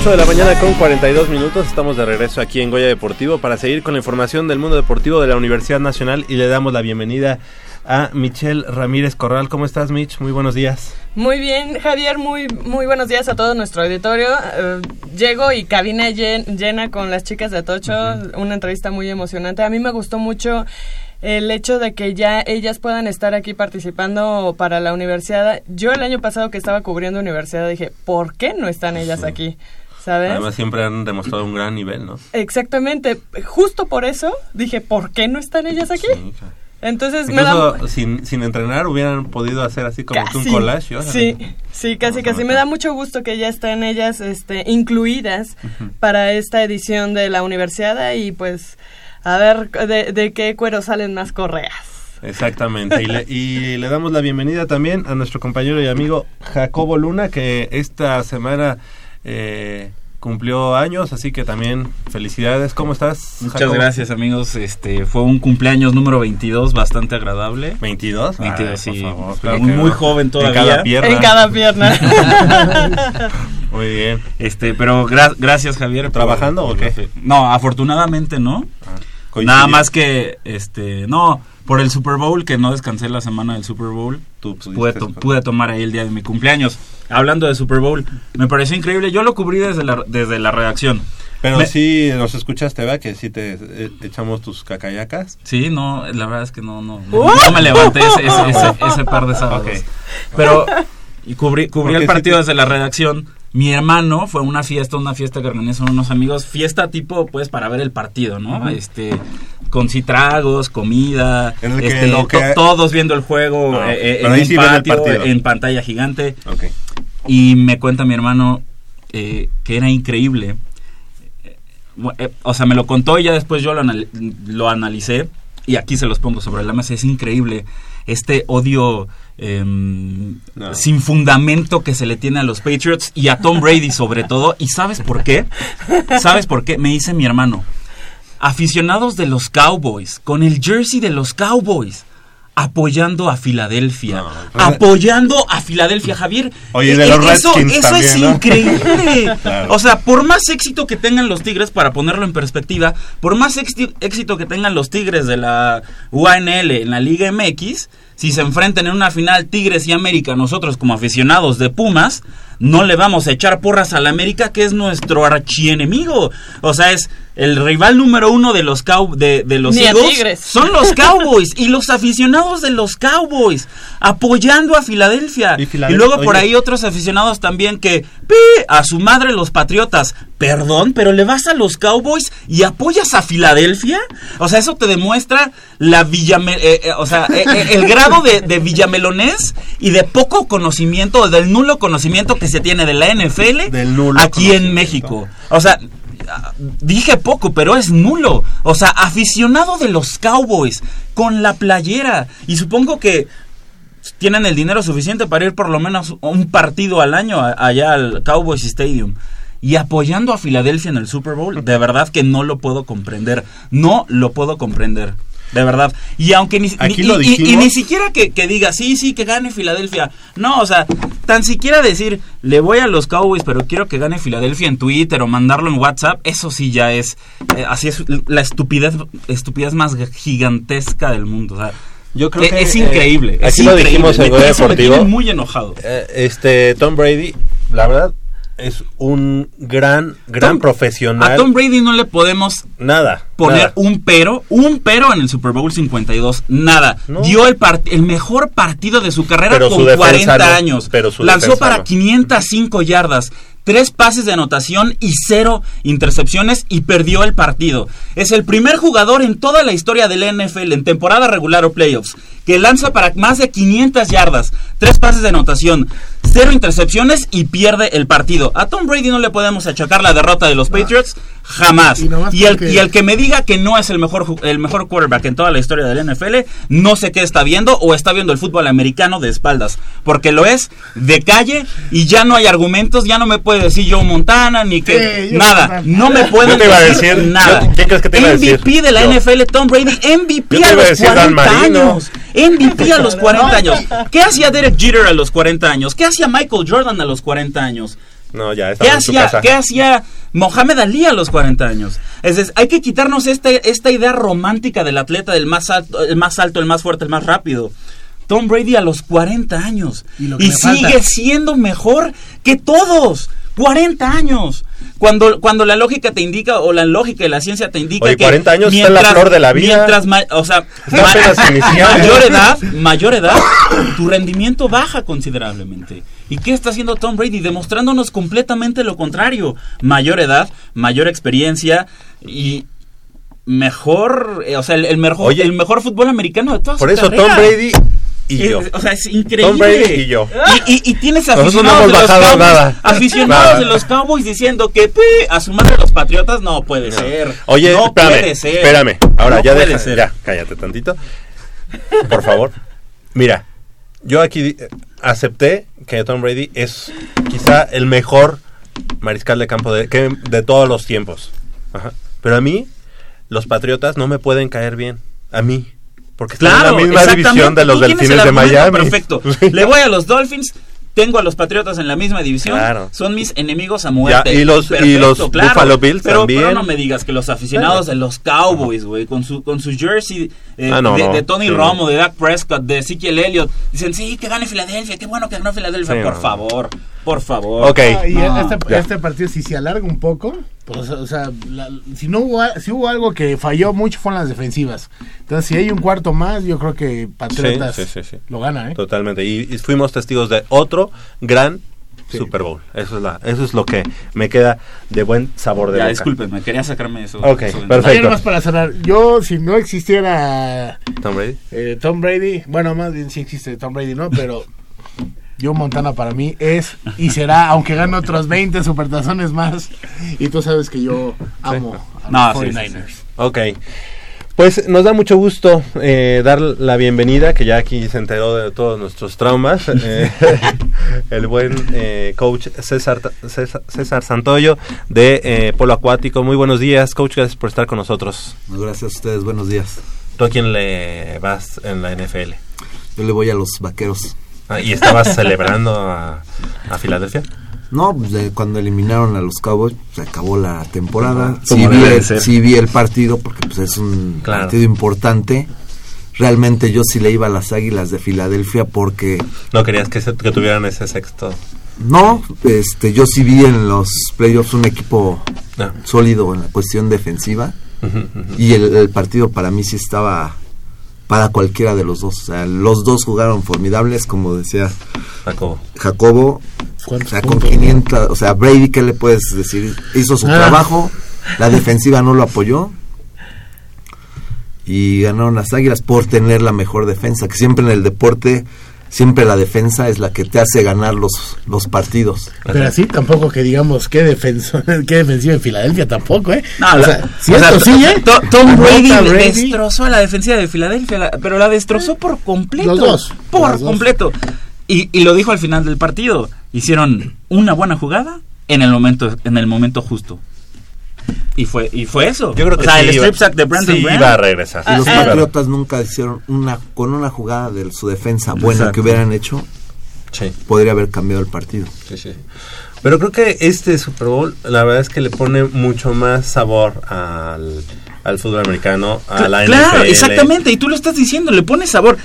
8 de la mañana con 42 minutos. Estamos de regreso aquí en Goya Deportivo para seguir con la información del mundo deportivo de la Universidad Nacional y le damos la bienvenida a Michelle Ramírez Corral. ¿Cómo estás, Mitch? Muy buenos días. Muy bien, Javier, muy, muy buenos días a todo nuestro auditorio. Eh, llego y cabina llen- llena con las chicas de Tocho, una entrevista muy emocionante. A mí me gustó mucho el hecho de que ya ellas puedan estar aquí participando para la universidad. Yo el año pasado que estaba cubriendo universidad dije, ¿por qué no están ellas aquí? ¿Sabes? Además siempre han demostrado un gran nivel, ¿no? Exactamente, justo por eso dije, ¿por qué no están ellas aquí? Sí, claro. Entonces me da... Incluso sin, sin entrenar hubieran podido hacer así como que un collage. Sí, sí, casi, casi. Me da mucho gusto que ya estén ellas este, incluidas para esta edición de la universidad y pues a ver de, de qué cuero salen más correas. Exactamente. Y le, y le damos la bienvenida también a nuestro compañero y amigo Jacobo Luna, que esta semana eh, cumplió años, así que también felicidades. ¿Cómo estás? Muchas gracias amigos, este fue un cumpleaños número 22 bastante agradable. ¿22? 22, Ay, sí, por favor, muy- claro muy, que muy no. joven En todavía. cada pierna. En cada pierna. Muy bien. Este, pero gra- gracias Javier. ¿Trabajando por o qué? No, afortunadamente no. Coincidió. Nada más que, este, no, por el Super Bowl, que no descansé la semana del Super Bowl, Tú pues, pude, to- escoger. pude tomar ahí el día de mi cumpleaños. Hablando de Super Bowl, me pareció increíble. Yo lo cubrí desde la, desde la redacción. Pero Me- sí nos escuchaste, ¿verdad? Que sí te eh, echamos tus cacayacas. Sí, no, la verdad es que no, no, no, no me levanté ese, ese, ese- ese par de sábados. Pero y cubrí, cubrí el partido sí te- desde la redacción. Mi hermano fue a una fiesta, una fiesta que organizan unos amigos, fiesta tipo, pues, para ver el partido, ¿no? Este, con sí tragos, comida, En el que este, lo que- to- todos viendo el juego Ah, eh, eh, en un sí patio, en pantalla gigante. Y me cuenta mi hermano eh, que era increíble. Eh, eh, o sea, me lo contó y ya después yo lo, anal- lo analicé. Y aquí se los pongo sobre la mesa. Es increíble este odio em, No. sin fundamento que se le tiene a los Patriots y a Tom Brady sobre todo. ¿Y sabes por qué? ¿Sabes por qué? Me dice mi hermano. Aficionados de los Cowboys, con el jersey de los Cowboys, apoyando a Filadelfia. apoyando a Filadelfia, Javier. Oye, de eh, los eso, es increíble. Claro. O sea, por más éxito que tengan los Tigres, para ponerlo en perspectiva, por más éxito, éxito que tengan los Tigres de la UANL en la Liga MX, si se enfrentan en una final Tigres y América, nosotros como aficionados de Pumas, no le vamos a echar porras al América, que es nuestro archienemigo. O sea, es el rival número uno de los cow de, de los Eagles. Son los Cowboys y los aficionados de los Cowboys apoyando a Filadelfia. Y luego por ahí otros aficionados también que ¡pi! a su madre los Patriotas. Perdón, pero le vas a los Cowboys y apoyas a Filadelfia. O sea, eso te demuestra la Villame eh, eh, o sea, eh, eh, el grado de, de villamelonés y de poco conocimiento, del nulo conocimiento que se tiene de la NFL Del nulo aquí en. México. O sea, dije poco, pero es nulo. O sea, aficionado de los Cowboys con la playera. Y supongo que tienen el dinero suficiente para ir por lo menos un partido al año allá al Cowboys Stadium. Y apoyando a Filadelfia en el Super Bowl, de verdad que no lo puedo comprender. No lo puedo comprender. De verdad. Y aunque ni, ni- Aquí y, lo y- y ni siquiera que, que diga, sí, sí, que gane Filadelfia. No, o sea, tan siquiera decir, le voy a los Cowboys, pero quiero que gane Filadelfia en Twitter o mandarlo en WhatsApp, eso sí ya es, eh, así es la estupidez, estupidez más gigantesca del mundo. O sea, Yo creo e- que, es eh, increíble. es aquí lo increíble. dijimos en Me- Goya me Deportivo. tiene muy enojado. Eh, este Tom Brady, la verdad, es un gran, gran Tom- profesional. A Tom Brady no le podemos nada. poner nada. un pero, un pero en el Super Bowl 52, nada. No. Dio el, part- el mejor partido de su carrera Pero con su defensa 40 no, años. pero su Lanzó para no. 505 yardas, tres pases de anotación y cero intercepciones y perdió el partido. Es el primer jugador en toda la historia del NFL en temporada regular o playoffs que lanza para más de 500 yardas, tres pases de anotación, cero intercepciones y pierde el partido. A Tom Brady no le podemos achacar la derrota de los Patriots jamás. Y nomás Y el, porque- y el que me diga que no es el mejor el mejor quarterback en toda la historia del NFL, no sé qué está viendo o está viendo el fútbol americano de espaldas, porque lo es de calle y ya no hay argumentos, ya no me puede decir Joe Montana ni que Sí, nada, no me pueden Yo te iba a decir, decir, nada. yo- ¿quién crees que te iba a decir? MVP de la Yo. NFL Tom Brady, MVP a los decir Dan 40 Marino. años. MVP a los 40 años. ¿Qué hacía Derek Jeter a los 40 años? ¿Qué hacía Michael Jordan a los 40 años? No, ya ¿Qué hacía, casa. ¿Qué hacía Mohamed Ali a los 40 años? Es decir, hay que quitarnos esta, esta idea romántica del atleta, del más alto, el más alto, el más fuerte, el más rápido. Tom Brady a los 40 años. Y sigue falta. siendo mejor que todos. 40 años. Cuando, cuando la lógica te indica, o la lógica de la ciencia te indica Oye, que. 40 años está en la flor de la vida. Mientras, ma- o sea, Está mayor edad, mayor edad, tu rendimiento baja considerablemente. ¿Y qué está haciendo Tom Brady? Demostrándonos completamente lo contrario. Mayor edad, mayor experiencia y mejor, eh, o sea, el, el mejor, Oye. el mejor fútbol americano de toda Por su eso carrera. Tom Brady y yo. O sea, es increíble. Tom Brady y yo. Y, y- y tienes no aficionados hemos de los Cowboys, nada. aficionados Nada. de los Cowboys diciendo que "Pi, a su madre los Patriotas no puede ser. Oye, no espérame, puede ser. espérame. Ahora No ya deja, ser. ya, cállate tantito. Por favor. Mira, yo aquí acepté que Tom Brady es quizá el mejor mariscal de campo de, que- de todos los tiempos. Ajá. Pero a mí, los Patriotas no me pueden caer bien. A mí. Porque Claro, en la misma división de los delfines el de Miami. Perfecto. Le voy a los Dolphins. tengo a los Patriotas en la misma división, Claro. son mis enemigos a muerte. Ya, y los- y los Buffalo Bills pero, también. Pero no me digas que los aficionados de los Cowboys, güey, con su, con su jersey eh, Ah, no, de, no, de Tony sí, Romo, de Dak Prescott, de Ezekiel Elliott, dicen, sí, que gane Filadelfia, qué bueno que ganó Filadelfia, Sí, por no. favor, por favor. Ok. Ah, y No. este, este partido, si se alarga un poco, pues, o sea, la- si no hubo, si hubo algo que falló mucho fueron las defensivas. Entonces, si hay un cuarto más, yo creo que Patriotas Sí, sí, sí, sí. lo gana, ¿eh? Totalmente. Y, y fuimos testigos de otro gran Super Bowl. Eso es, la, eso es lo que me queda de buen sabor de Ya, boca. discúlpenme, quería sacarme eso. Ok, eso perfecto. Nomás para cerrar, yo si no existiera Tom Brady. eh, Tom Brady, bueno, más bien sí existe Tom Brady, ¿no? Pero Joe Montana para mí es y será, aunque gane otros 20 supertazones más. Y tú sabes que yo amo a No, los sí, sí, 49ers. Ok. Pues nos da mucho gusto eh, dar la bienvenida, que ya aquí se enteró de todos nuestros traumas, eh, el buen eh, coach César, César, César Santoyo de eh, Polo Acuático. Muy buenos días, coach, gracias por estar con nosotros. Gracias a ustedes, buenos días. ¿Tú a quién le vas en la NFL? Yo le voy a los vaqueros. Ah, ¿Y estabas celebrando a, a Filadelfia? No, pues, de cuando eliminaron a los Cowboys, se acabó la temporada. Sí vi, el, sí vi el partido porque pues es un Claro. partido importante. Realmente yo sí le iba a las Águilas de Filadelfia porque No querías que, se- que tuvieran ese sexto. no, este yo sí vi en los playoffs un equipo Ah. sólido en la cuestión defensiva y el, el partido para mí sí estaba para cualquiera de los dos. O sea, los dos jugaron formidables, como decía Jacobo. Jacobo, o ¿Cuántos sea, con puntos? 500, o sea, Brady, ¿qué le puedes decir? Hizo su Ah. trabajo, la defensiva no lo apoyó y ganaron las Águilas por tener la mejor defensa, que siempre en el deporte, siempre la defensa es la que te hace ganar los, los partidos. Pero así tampoco que digamos qué defensa, qué defensiva en Filadelfia tampoco, ¿eh? No, o la- sea, si o sea, sigue, To- Tom Brady, Brady. destrozó a la defensiva de Filadelfia, la- pero la destrozó por completo. Los dos, Por los dos. completo. Y, y lo dijo al final del partido. Hicieron una buena jugada en el momento, en el momento justo. Y fue, y fue eso. Yo creo que o sea, sí el iba- strip sack de Brandon sí iba a regresar. Y los Sí, iba a- Patriotas nunca hicieron una, con una jugada de su defensa buena Exacto. que hubieran hecho, Sí. podría haber cambiado el partido. Sí, sí. Pero creo que este Super Bowl, la verdad es que le pone mucho más sabor al, al fútbol americano, a la Claro, NFL. exactamente, y tú lo estás diciendo, le pones sabor.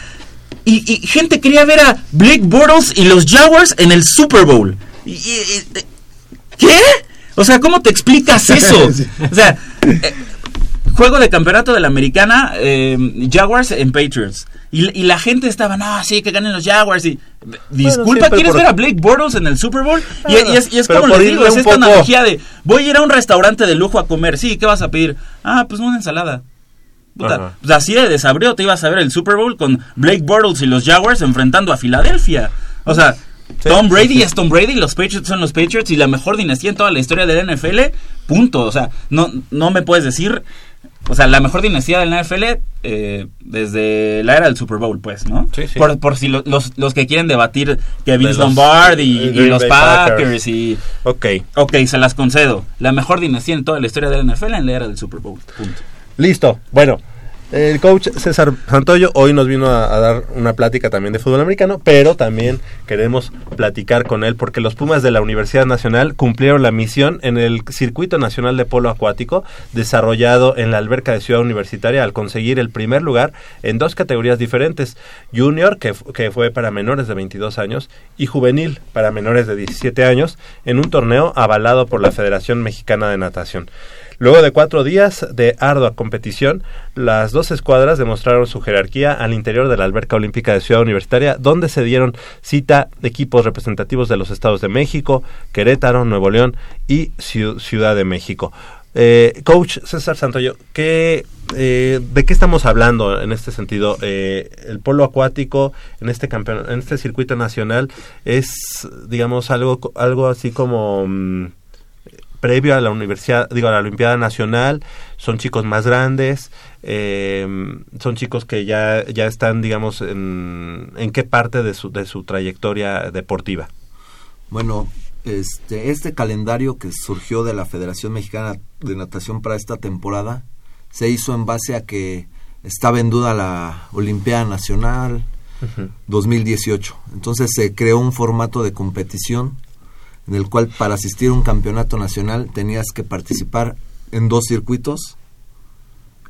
Y, y gente quería ver a Blake Bortles y los Jaguars en el Super Bowl. Y- y- y- ¿Qué? O sea, ¿cómo te explicas eso? O sea, eh, juego de campeonato de la americana, eh, Jaguars en Patriots. Y, y la gente estaba, no, sí, que ganen los Jaguars. Y, disculpa, ¿quieres por- ver a Blake Bortles en el Super Bowl? Y- Claro, y, es, y es pero como les digo, es esta poco- analogía de, voy a ir a un restaurante de lujo a comer. Sí, ¿qué vas a pedir? Ah, pues una ensalada. Puta, Ajá. pues así de desabrió te ibas a ver el Super Bowl con Blake Bortles y los Jaguars enfrentando a Filadelfia. O sea, Tom Brady es Tom Brady, los Patriots son los Patriots y la mejor dinastía en toda la historia de la NFL, punto. O sea, no, no me puedes decir, o sea, la mejor dinastía de la NFL eh, desde la era del Super Bowl, pues, ¿no? Sí, sí. Por, por si lo- los, los que quieren debatir que Vince Lombard y, los Packers. y... Ok, Ok, se las concedo. La mejor dinastía en toda la historia de la NFL en la era del Super Bowl, punto. listo. Bueno, el coach César Santoyo hoy nos vino a, dar una plática también de fútbol americano, pero también queremos platicar con él porque los Pumas de la Universidad Nacional cumplieron la misión en el Circuito Nacional de Polo Acuático desarrollado en la alberca de Ciudad Universitaria al conseguir el primer lugar en dos categorías diferentes, junior, que, que fue para menores de 22 años, y juvenil, para menores de 17 años, en un torneo avalado por la Federación Mexicana de Natación. Luego de cuatro días de ardua competición, las dos escuadras demostraron su jerarquía al interior de la alberca olímpica de Ciudad Universitaria, donde se dieron cita equipos representativos de los estados de México, Querétaro, Nuevo León y Ciu- Ciudad de México. Eh, coach César Santoyo, ¿qué, eh, ¿de qué estamos hablando en este sentido? Eh, el polo acuático en este campeón, en este circuito nacional es, digamos, algo, algo así como mm, previo a la universidad, digo, a la Olimpiada Nacional, son chicos más grandes, eh, son chicos que ya, ya están, digamos, en, en qué parte de su, de su trayectoria deportiva. Bueno, este, este calendario que surgió de la Federación Mexicana de Natación para esta temporada se hizo en base a que estaba en duda la Olimpiada Nacional, 2018. Entonces se creó un formato de competición en el cual para asistir a un campeonato nacional tenías que participar en dos circuitos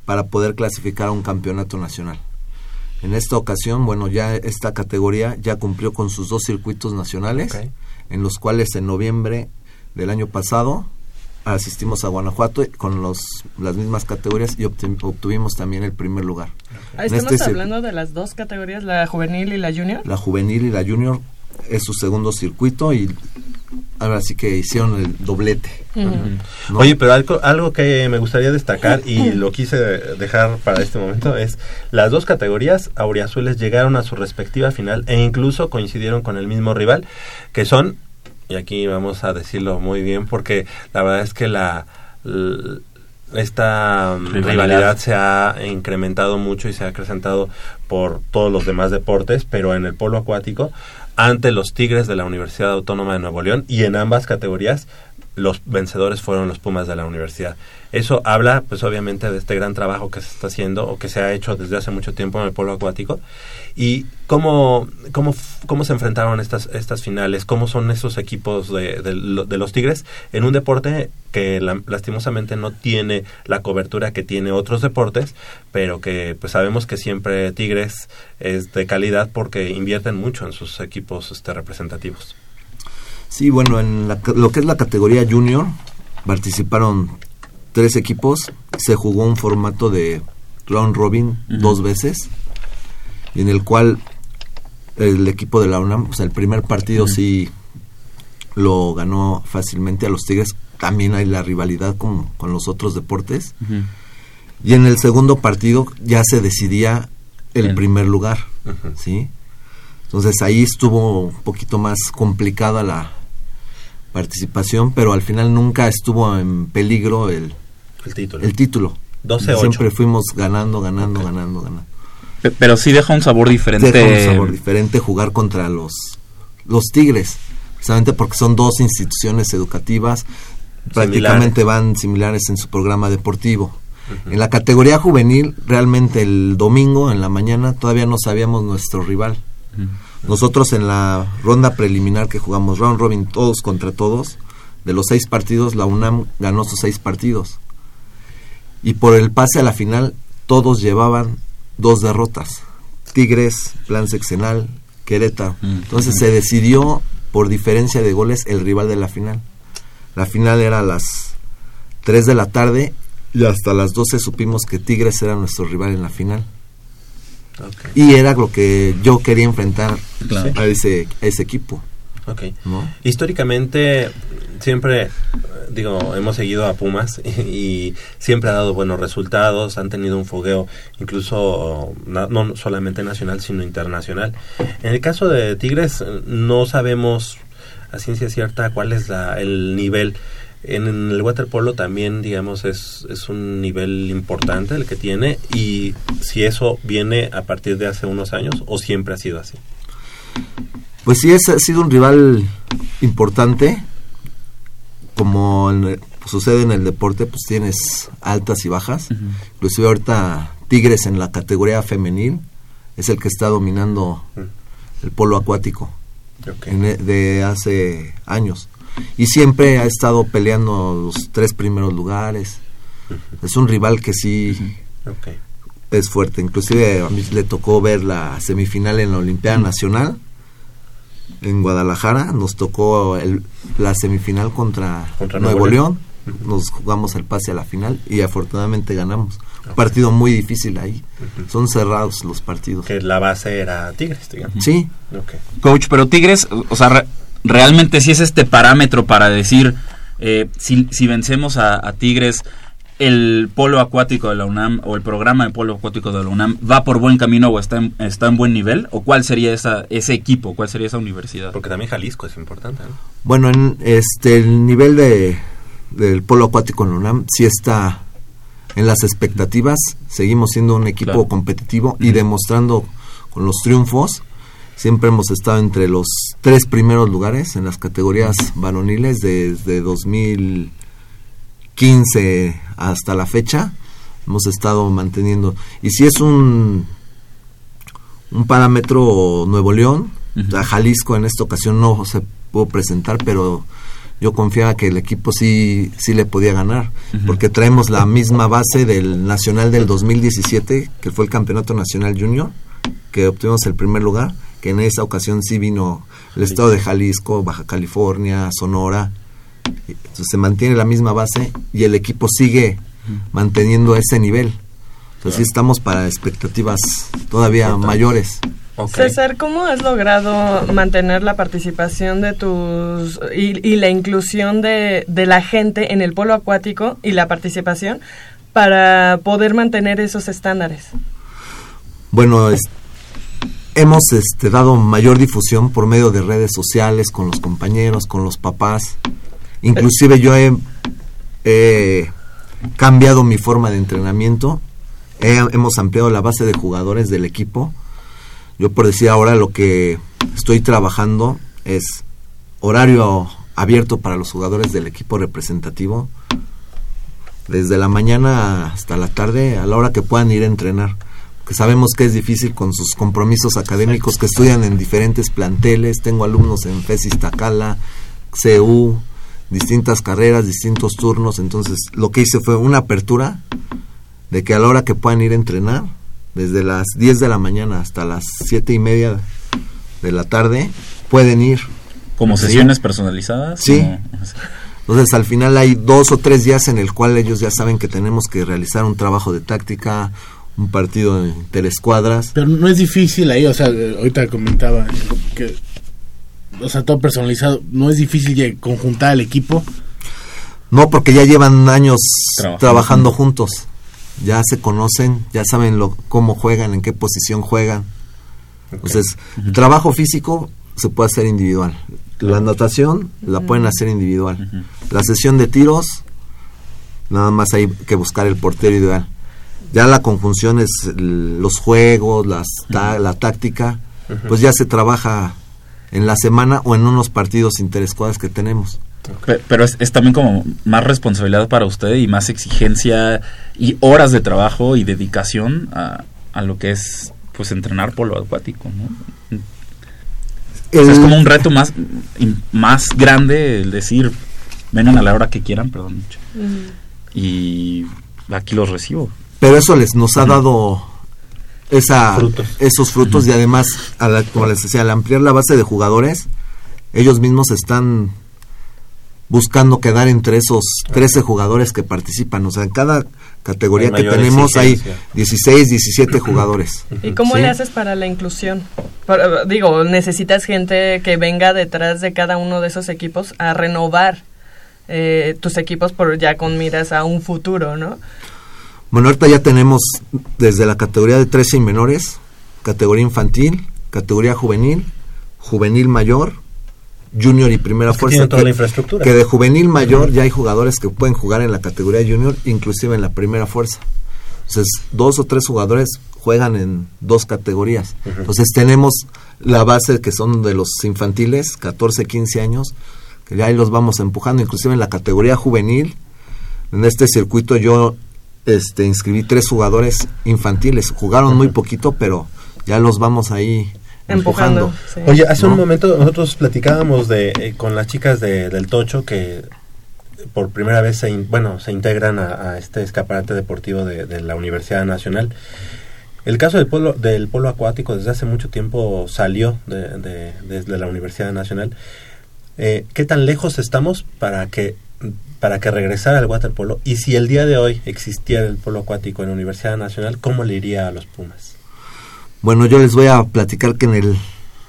para poder clasificar a un campeonato nacional. En esta ocasión, bueno, ya esta categoría ya cumplió con sus dos circuitos nacionales, en los cuales en noviembre del año pasado asistimos a Guanajuato con los, las mismas categorías y obtuvimos también el primer lugar. Ahí En estamos este hablando de las dos categorías, la juvenil y la junior. la juvenil y la junior es su segundo circuito y ahora sí que hicieron el doblete. ¿no? Oye, pero algo, algo que me gustaría destacar y lo quise dejar para este momento es las dos categorías auriazules llegaron a su respectiva final e incluso coincidieron con el mismo rival, que son, y aquí vamos a decirlo muy bien porque la verdad es que la... esta mm, Rivalidad. rivalidad se ha incrementado mucho y se ha acrecentado por todos los demás deportes, pero en el polo acuático, ante los Tigres de la Universidad Autónoma de Nuevo León y en ambas categorías los vencedores fueron los Pumas de la universidad. Eso habla, pues obviamente, de este gran trabajo que se está haciendo o que se ha hecho desde hace mucho tiempo en el polo acuático. Y cómo, cómo, cómo se enfrentaron estas, estas finales, cómo son esos equipos de, de lo- de los Tigres en un deporte que la- lastimosamente no tiene la cobertura que tiene otros deportes, pero que pues sabemos que siempre Tigres es de calidad porque invierten mucho en sus equipos este, representativos. Sí, bueno, en la lo que es la categoría junior participaron tres equipos, se jugó un formato de round robin dos veces, y en el cual el equipo de la UNAM, o sea, el primer partido sí lo ganó fácilmente a los Tigres, también hay la rivalidad con, con los otros deportes, y en el segundo partido ya se decidía el El- primer lugar, ¿sí? Entonces ahí estuvo un poquito más complicada la participación, pero al final nunca estuvo en peligro el, El título. el título. 12-8. Siempre fuimos ganando, ganando, ganando, ganando. Pe- Pero sí deja un sabor diferente. Deja un sabor diferente jugar contra los, los Tigres, precisamente porque son dos instituciones educativas, prácticamente van similares en su programa deportivo. En la categoría juvenil, realmente el domingo en la mañana todavía no sabíamos nuestro rival. Nosotros en la ronda preliminar que jugamos round robin todos contra todos, de los seis partidos, la UNAM ganó sus seis partidos. Y por el pase a la final, todos llevaban dos derrotas. Tigres, Plan Sexenal, Querétaro. Entonces se decidió por diferencia de goles el rival de la final. La final era a las 3 de la tarde y hasta las 12 supimos que Tigres era nuestro rival en la final. Y era lo que yo quería enfrentar Claro. a, ese, a ese equipo. Históricamente, siempre, digo, hemos seguido a Pumas y, y siempre ha dado buenos resultados, han tenido un fogueo incluso na- no solamente nacional, sino internacional. En el caso de Tigres, no sabemos a ciencia cierta cuál es la, el nivel. En el waterpolo también, digamos, es, es un nivel importante el que tiene y si eso viene a partir de hace unos años o siempre ha sido así. Pues sí, es, ha sido un rival importante. Como en el- sucede en el deporte, pues tienes altas y bajas. Inclusive ahorita Tigres en la categoría femenil es el que está dominando el polo acuático Ok. en e- de hace años. Y siempre ha estado peleando los tres primeros lugares. Es un rival que sí es fuerte. Inclusive a mí le tocó ver la semifinal en la Olimpiada Nacional en Guadalajara. Nos tocó el- la semifinal contra, Contra Nuevo, León. León. Nos jugamos el pase a la final y afortunadamente ganamos. Un partido muy difícil ahí. Son cerrados los partidos. Que la base era Tigres, digamos. Sí. Coach, pero Tigres, o sea, realmente sí es este parámetro para decir eh, si, si vencemos a, a Tigres, el polo acuático de la UNAM o el programa de polo acuático de la UNAM va por buen camino o está en, está en buen nivel o cuál sería esa, ese equipo, cuál sería esa universidad. Porque también Jalisco es importante, ¿no? Bueno, en este el nivel de del polo acuático en la UNAM sí está en las expectativas. Seguimos siendo un equipo Claro. competitivo y demostrando con los triunfos. Siempre hemos estado entre los tres primeros lugares en las categorías varoniles desde 2015 hasta la fecha. Hemos estado manteniendo. Y sí es un un parámetro Nuevo León, o sea, Jalisco en esta ocasión no se pudo presentar, pero yo confiaba que el equipo sí, sí le podía ganar, porque traemos la misma base del Nacional del 2017, que fue el Campeonato Nacional Junior, que obtuvimos el primer lugar, que en esa ocasión sí vino el estado de Jalisco, Baja California, Sonora, entonces se mantiene la misma base y el equipo sigue manteniendo ese nivel. Entonces sí estamos para expectativas todavía mayores. César, ¿cómo has logrado mantener la participación de tus y, y la inclusión de, de la gente en el polo acuático y la participación para poder mantener esos estándares? Bueno, es- hemos este, dado mayor difusión por medio de redes sociales, con los compañeros, con los papás. Inclusive yo he, cambiado mi forma de entrenamiento. He- hemos ampliado la base de jugadores del equipo. Yo por decir ahora lo que estoy trabajando es horario abierto para los jugadores del equipo representativo. Desde la mañana hasta la tarde, a la hora que puedan ir a entrenar que sabemos que es difícil con sus compromisos académicos que estudian en diferentes planteles. Tengo alumnos en FESIS Tacala, CU, distintas carreras, distintos turnos. Entonces, lo que hice fue una apertura de que a la hora que puedan ir a entrenar, desde las 10 de la mañana hasta las 7 y media de la tarde, pueden ir. Como Sí. sesiones personalizadas. Sí. Entonces al final hay dos o tres días en el cual ellos ya saben que tenemos que realizar un trabajo de táctica, un partido interescuadras. Pero no es difícil ahí, o sea, ahorita comentaba que, o sea, todo personalizado, no es difícil conjuntar al equipo. No, porque ya llevan años Trabajando. trabajando, juntos. Ya se conocen, ya saben lo, cómo juegan, en qué posición juegan. Entonces, el trabajo físico se puede hacer individual. La natación la pueden hacer individual. La sesión de tiros, nada más hay que buscar el portero ideal. Ya la conjunción es los juegos, las ta- la táctica, pues ya se trabaja en la semana o en unos partidos interescuadras que tenemos. Pe- Pero es, es también como más responsabilidad para usted y más exigencia y horas de trabajo y dedicación a, a lo que es pues entrenar polo acuático, ¿no? O sea, es como un reto más, más grande el decir, vengan a la hora que quieran, perdón, y aquí los recibo. Pero eso les nos ha dado esa Frutos. esos frutos y además a la- como les decía al ampliar la base de jugadores ellos mismos están buscando quedar entre esos 13 jugadores que participan o sea en cada categoría que tenemos hay exigencia. 16 17 jugadores ¿Y cómo ¿Sí? le haces para la inclusión? Para- digo, necesitas gente que venga detrás de cada uno de esos equipos a renovar eh, tus equipos por ya con miras a un futuro, ¿no? Bueno, ahorita ya tenemos desde la categoría de 13 y menores, categoría infantil, categoría juvenil, juvenil mayor, junior y primera Es que fuerza. toda la infraestructura. Que de juvenil mayor ya hay jugadores que pueden jugar en la categoría junior, inclusive en la primera fuerza. Entonces, dos o tres jugadores juegan en dos categorías. Entonces, tenemos la base que son de los infantiles, 14, 15 años, que ya ahí los vamos empujando, inclusive en la categoría juvenil. En este circuito yo este, inscribí tres jugadores infantiles. Jugaron muy poquito, pero ya los vamos ahí empujando. Oye, hace un momento nosotros platicábamos de eh, con las chicas de, del Tocho que por primera vez se, in- bueno, se integran a, a este escaparate deportivo de, de la Universidad Nacional. El caso del polo, del polo acuático desde hace mucho tiempo salió de, de- desde la Universidad Nacional. Eh, ¿Qué tan lejos estamos para que para que regresara el waterpolo? Y si el día de hoy existiera el polo acuático en la Universidad Nacional, ¿cómo le iría a los Pumas? Bueno, yo les voy a platicar que en el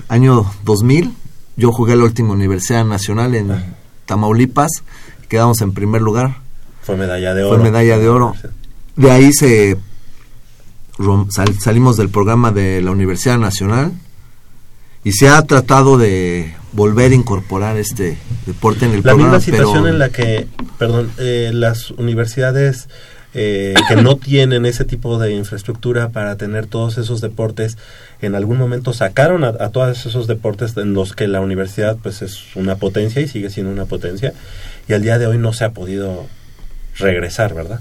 año 2000 yo jugué la última Universidad Nacional en Tamaulipas, quedamos en primer lugar, Fue medalla de oro. fue medalla de oro. De ahí se sal- salimos del programa de la Universidad Nacional y se ha tratado de volver a incorporar este deporte en el la programa, misma situación pero en la que, perdón, eh, las universidades eh, que no tienen ese tipo de infraestructura para tener todos esos deportes, en algún momento sacaron a, a todos esos deportes en los que la universidad pues es una potencia y sigue siendo una potencia y al día de hoy no se ha podido regresar, ¿verdad?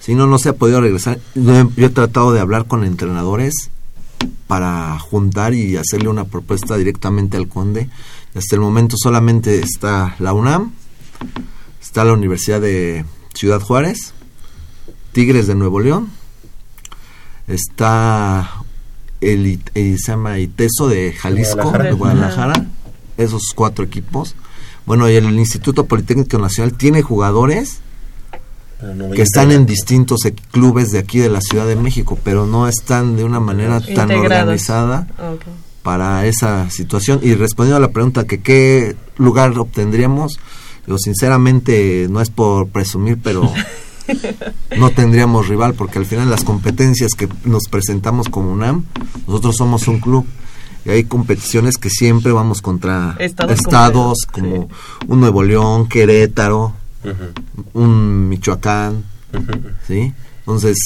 si no, no se ha podido regresar. Yo he tratado de hablar con entrenadores para juntar y hacerle una propuesta directamente al conde. Hasta el momento solamente está la UNAM, está la Universidad de Ciudad Juárez, Tigres de Nuevo León, está el, I- eh, se llama ITESO de Jalisco, Guadalajara. de Guadalajara, esos cuatro equipos. Bueno, y el Instituto Politécnico Nacional tiene jugadores que están en distintos e- clubes de aquí de la Ciudad de México, pero no están de una manera tan Integrados. organizada para esa situación. Y respondiendo a la pregunta que qué lugar obtendríamos, yo sinceramente no es por presumir, pero no tendríamos rival porque al final las competencias que nos presentamos como UNAM, nosotros somos un club y hay competiciones que siempre vamos contra Estados como un Nuevo León, Querétaro, Un Michoacán. ¿sí? Entonces,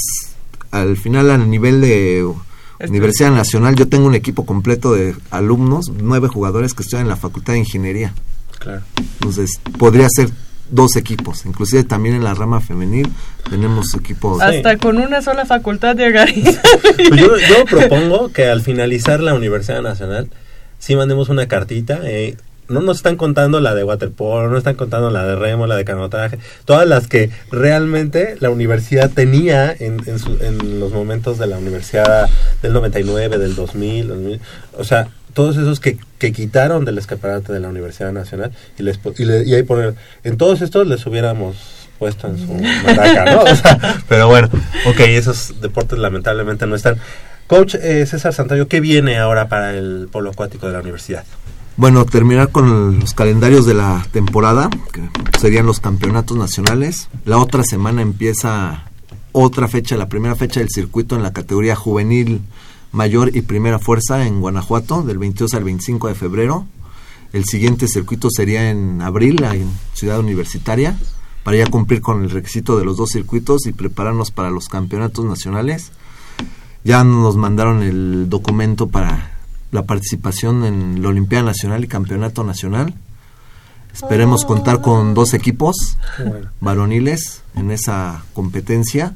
al final a nivel de Universidad Nacional, yo tengo un equipo completo de alumnos, nueve jugadores que estudian en la Facultad de Ingeniería. Claro. Entonces, podría ser dos equipos. Inclusive también en la rama femenil tenemos equipos... Hasta con una sola facultad llegaría. Pues yo, yo propongo que al finalizar la Universidad Nacional, sí mandemos una cartita. eh, no nos están contando la de waterpolo, no están contando la de remo, la de canotaje, todas las que realmente la universidad tenía en, en, su- en los momentos de la universidad del 99, del 2000, 2000, o sea, todos esos que, que quitaron del escaparate de la Universidad Nacional y, les, y, le- y ahí poner, en todos estos les hubiéramos puesto en su maraca, ¿no? O sea, pero bueno, ok, esos deportes lamentablemente no están. Coach eh, César Santoyo, ¿qué viene ahora para el polo acuático de la universidad? Bueno, terminar con los calendarios de la temporada, que serían los campeonatos nacionales. La otra semana empieza otra fecha, la primera fecha del circuito en la categoría juvenil mayor y primera fuerza en Guanajuato, del 22 al 25 de febrero. El siguiente circuito sería en abril, en Ciudad Universitaria, para ya cumplir con el requisito de los dos circuitos y prepararnos para los campeonatos nacionales. Ya nos mandaron el documento para la participación en la Olimpiada Nacional y Campeonato Nacional. Esperemos contar con dos equipos bueno. varoniles en esa competencia.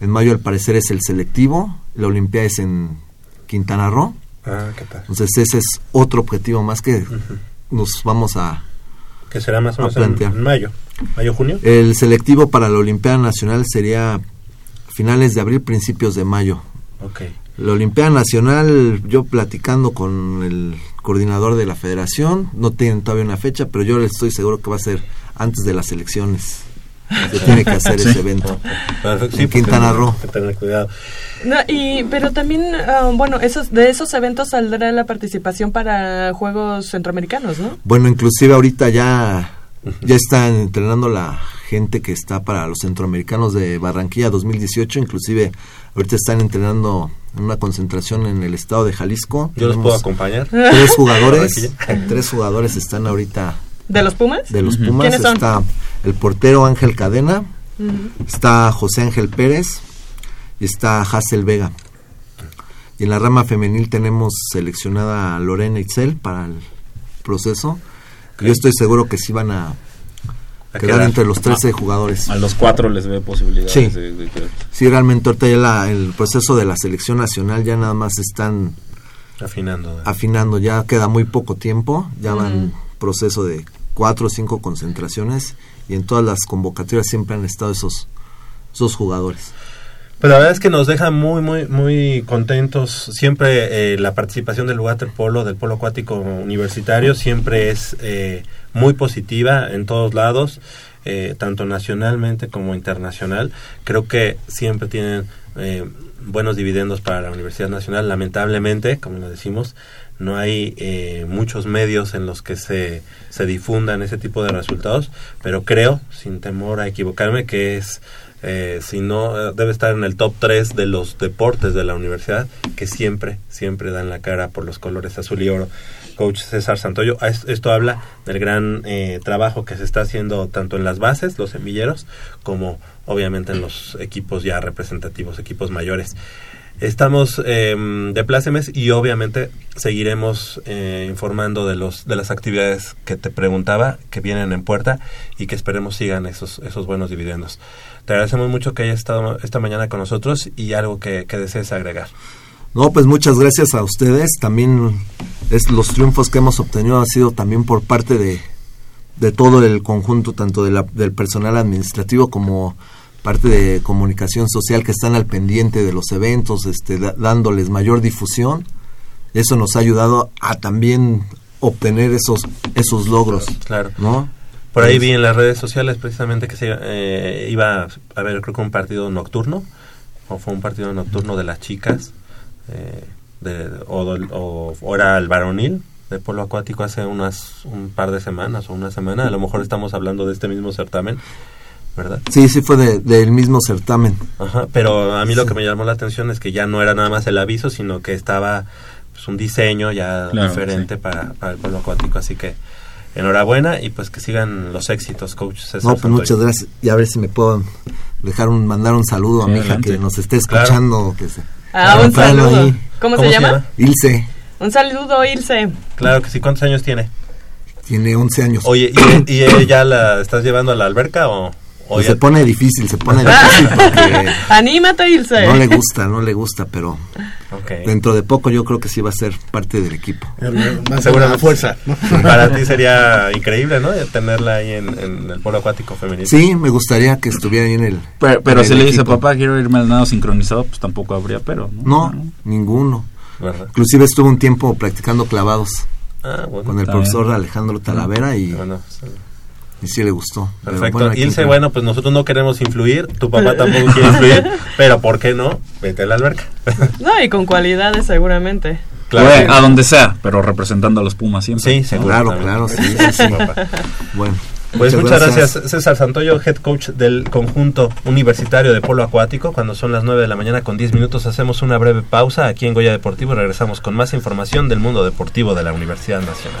En mayo al parecer es el selectivo, la Olimpiada es en Quintana Roo. Ah, qué tal. Entonces ese es otro objetivo más que nos vamos a... Que será más o menos plantear. en mayo. ¿Mayo, junio? El selectivo para la Olimpiada Nacional sería finales de abril, principios de mayo. Ok. La Olimpiada Nacional, yo platicando con el coordinador de la federación, no tienen todavía una fecha, pero yo estoy seguro que va a ser antes de las elecciones. Se tiene que hacer Sí. ese evento. Perfecto, sí, en Quintana hay Roo. que tener cuidado. No, y, pero también, ah, bueno, esos, de esos eventos saldrá la participación para Juegos Centroamericanos, ¿no? Bueno, inclusive ahorita ya, ya están entrenando la gente que está para los centroamericanos de Barranquilla 2018, inclusive ahorita están entrenando en una concentración en el estado de Jalisco. Yo los puedo acompañar. Tres jugadores, tres jugadores están ahorita ¿De los Pumas? de los Pumas. ¿Quiénes son? Está el portero Ángel Cadena, está José Ángel Pérez y está Hassel Vega. Y en la rama femenil tenemos seleccionada a Lorena Itzel para el proceso. Yo estoy seguro que sí van a, quedar, quedar. entre los 13 Ah, jugadores. A los cuatro les ve posibilidades Sí. de, de Sí, realmente ahorita ya la- el proceso de la selección nacional ya nada más están Afinando. afinando, ya queda muy poco tiempo, ya van proceso de cuatro o cinco concentraciones y en todas las convocatorias siempre han estado esos, esos jugadores. Pues la verdad es que nos deja muy, muy, muy contentos. Siempre eh, la participación del waterpolo, del polo acuático universitario, siempre es eh, muy positiva en todos lados, eh, tanto nacionalmente como internacional. Creo que siempre tienen eh, buenos dividendos para la Universidad Nacional. Lamentablemente, como lo decimos, no hay eh, muchos medios en los que se, se difundan ese tipo de resultados, pero creo, sin temor a equivocarme, que es eh, si no, eh, debe estar en el top 3 de los deportes de la universidad, que siempre, siempre dan la cara por los colores azul y oro. Coach César Santoyo, esto habla del gran eh, trabajo que se está haciendo tanto en las bases, los semilleros, como obviamente en los equipos ya representativos, equipos mayores. Estamos eh, de plácemes y obviamente seguiremos eh, informando de los de las actividades que te preguntaba que vienen en puerta y que esperemos sigan esos esos buenos dividendos. Te agradecemos mucho que hayas estado esta mañana con nosotros y algo que, que desees agregar. No, pues muchas gracias a ustedes. También es los triunfos que hemos obtenido han sido también por parte de, de todo el conjunto, tanto de la- del personal administrativo como parte de comunicación social que están al pendiente de los eventos, este, da- dándoles mayor difusión. Eso nos ha ayudado a también obtener esos esos logros, Claro. ¿no? Por ahí vi en las redes sociales precisamente que se eh, iba a haber creo que un partido nocturno, o fue un partido nocturno de las chicas, eh, de, o, del- o- o era el varonil de polo acuático hace unas un par de semanas o una semana, a lo mejor estamos hablando de este mismo certamen, ¿verdad? Sí, sí fue de- del mismo certamen. Ajá, pero a mí lo que me llamó la atención es que ya no era nada más el aviso, sino que estaba pues, un diseño ya Claro, diferente para, para el polo acuático, así que enhorabuena y pues que sigan los éxitos, coach César No, pues muchas gracias. Y a ver si me puedo dejar un mandar un saludo a mi hija que nos esté Claro. escuchando, que se Ah, un saludo. ahí. ¿Cómo, se llama? Ilse Un saludo, Ilse. Claro que sí, ¿cuántos años tiene? tiene 11 años. Oye, ¿y, y ella la estás llevando a la alberca o, o Pues ya- se pone difícil, se pone difícil porque Anímate, Ilse. no le gusta, no le gusta, pero dentro de poco yo creo que sí va a ser parte del equipo. Más Seguramente. una fuerza. ¿no? Para ti sería increíble, ¿no? Tenerla ahí en, en el polo acuático femenino. Sí, me gustaría que estuviera ahí en el Pero, pero en si el le dice, equipo. papá, quiero irme al nado sincronizado, pues tampoco habría pero. ¿no? No, ninguno. ¿Verdad? Inclusive estuve un tiempo practicando clavados Ah, bueno. con el profesor bien. Alejandro Talavera y, Bueno, sí. Y sí le gustó. Perfecto. bueno, Ilse, bueno, pues nosotros no queremos influir, tu papá tampoco quiere influir, pero ¿por qué no? Vete a la alberca. No, y con cualidades seguramente. Bueno, a donde sea, pero representando a los Pumas siempre. Sí, seguro. Claro, claro, sí, sí, sí. Papá. Bueno, Pues muchas, gracias. César Santoyo, head coach del conjunto universitario de polo acuático. Cuando son las 9 de la mañana con 10 minutos hacemos una breve pausa aquí en Goya Deportivo y regresamos con más información del mundo deportivo de la Universidad Nacional.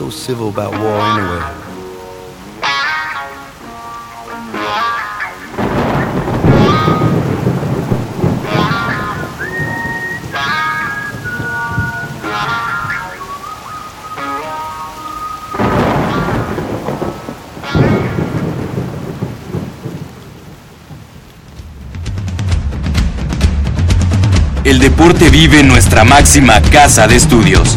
So civil about war anyway? El deporte vive en nuestra máxima casa de estudios.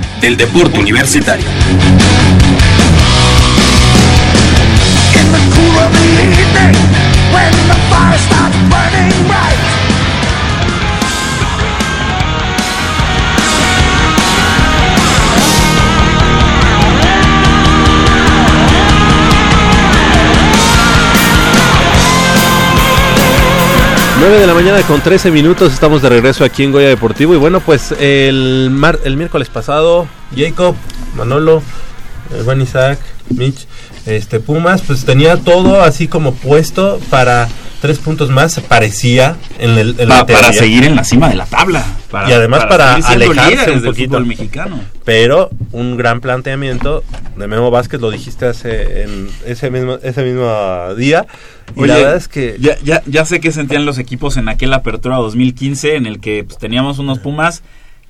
del deporte universitario. 9 de la mañana con 13 minutos, estamos de regreso aquí en Goya Deportivo y bueno, pues el, mar, el miércoles pasado, Jacob, Manolo, eh, Juan Isaac, Mitch, este Pumas, pues tenía todo así como puesto para tres puntos más parecía en el en la Pa- para seguir en la cima de la tabla. Para- y además para, siendo alejarse un del poquito fútbol mexicano. Pero un gran planteamiento de Memo Vázquez, lo dijiste hace en ese mismo ese mismo día. Y la verdad es que ya, ya, ya sé que sentían los equipos en aquella apertura 2015 en el que pues, teníamos unos Pumas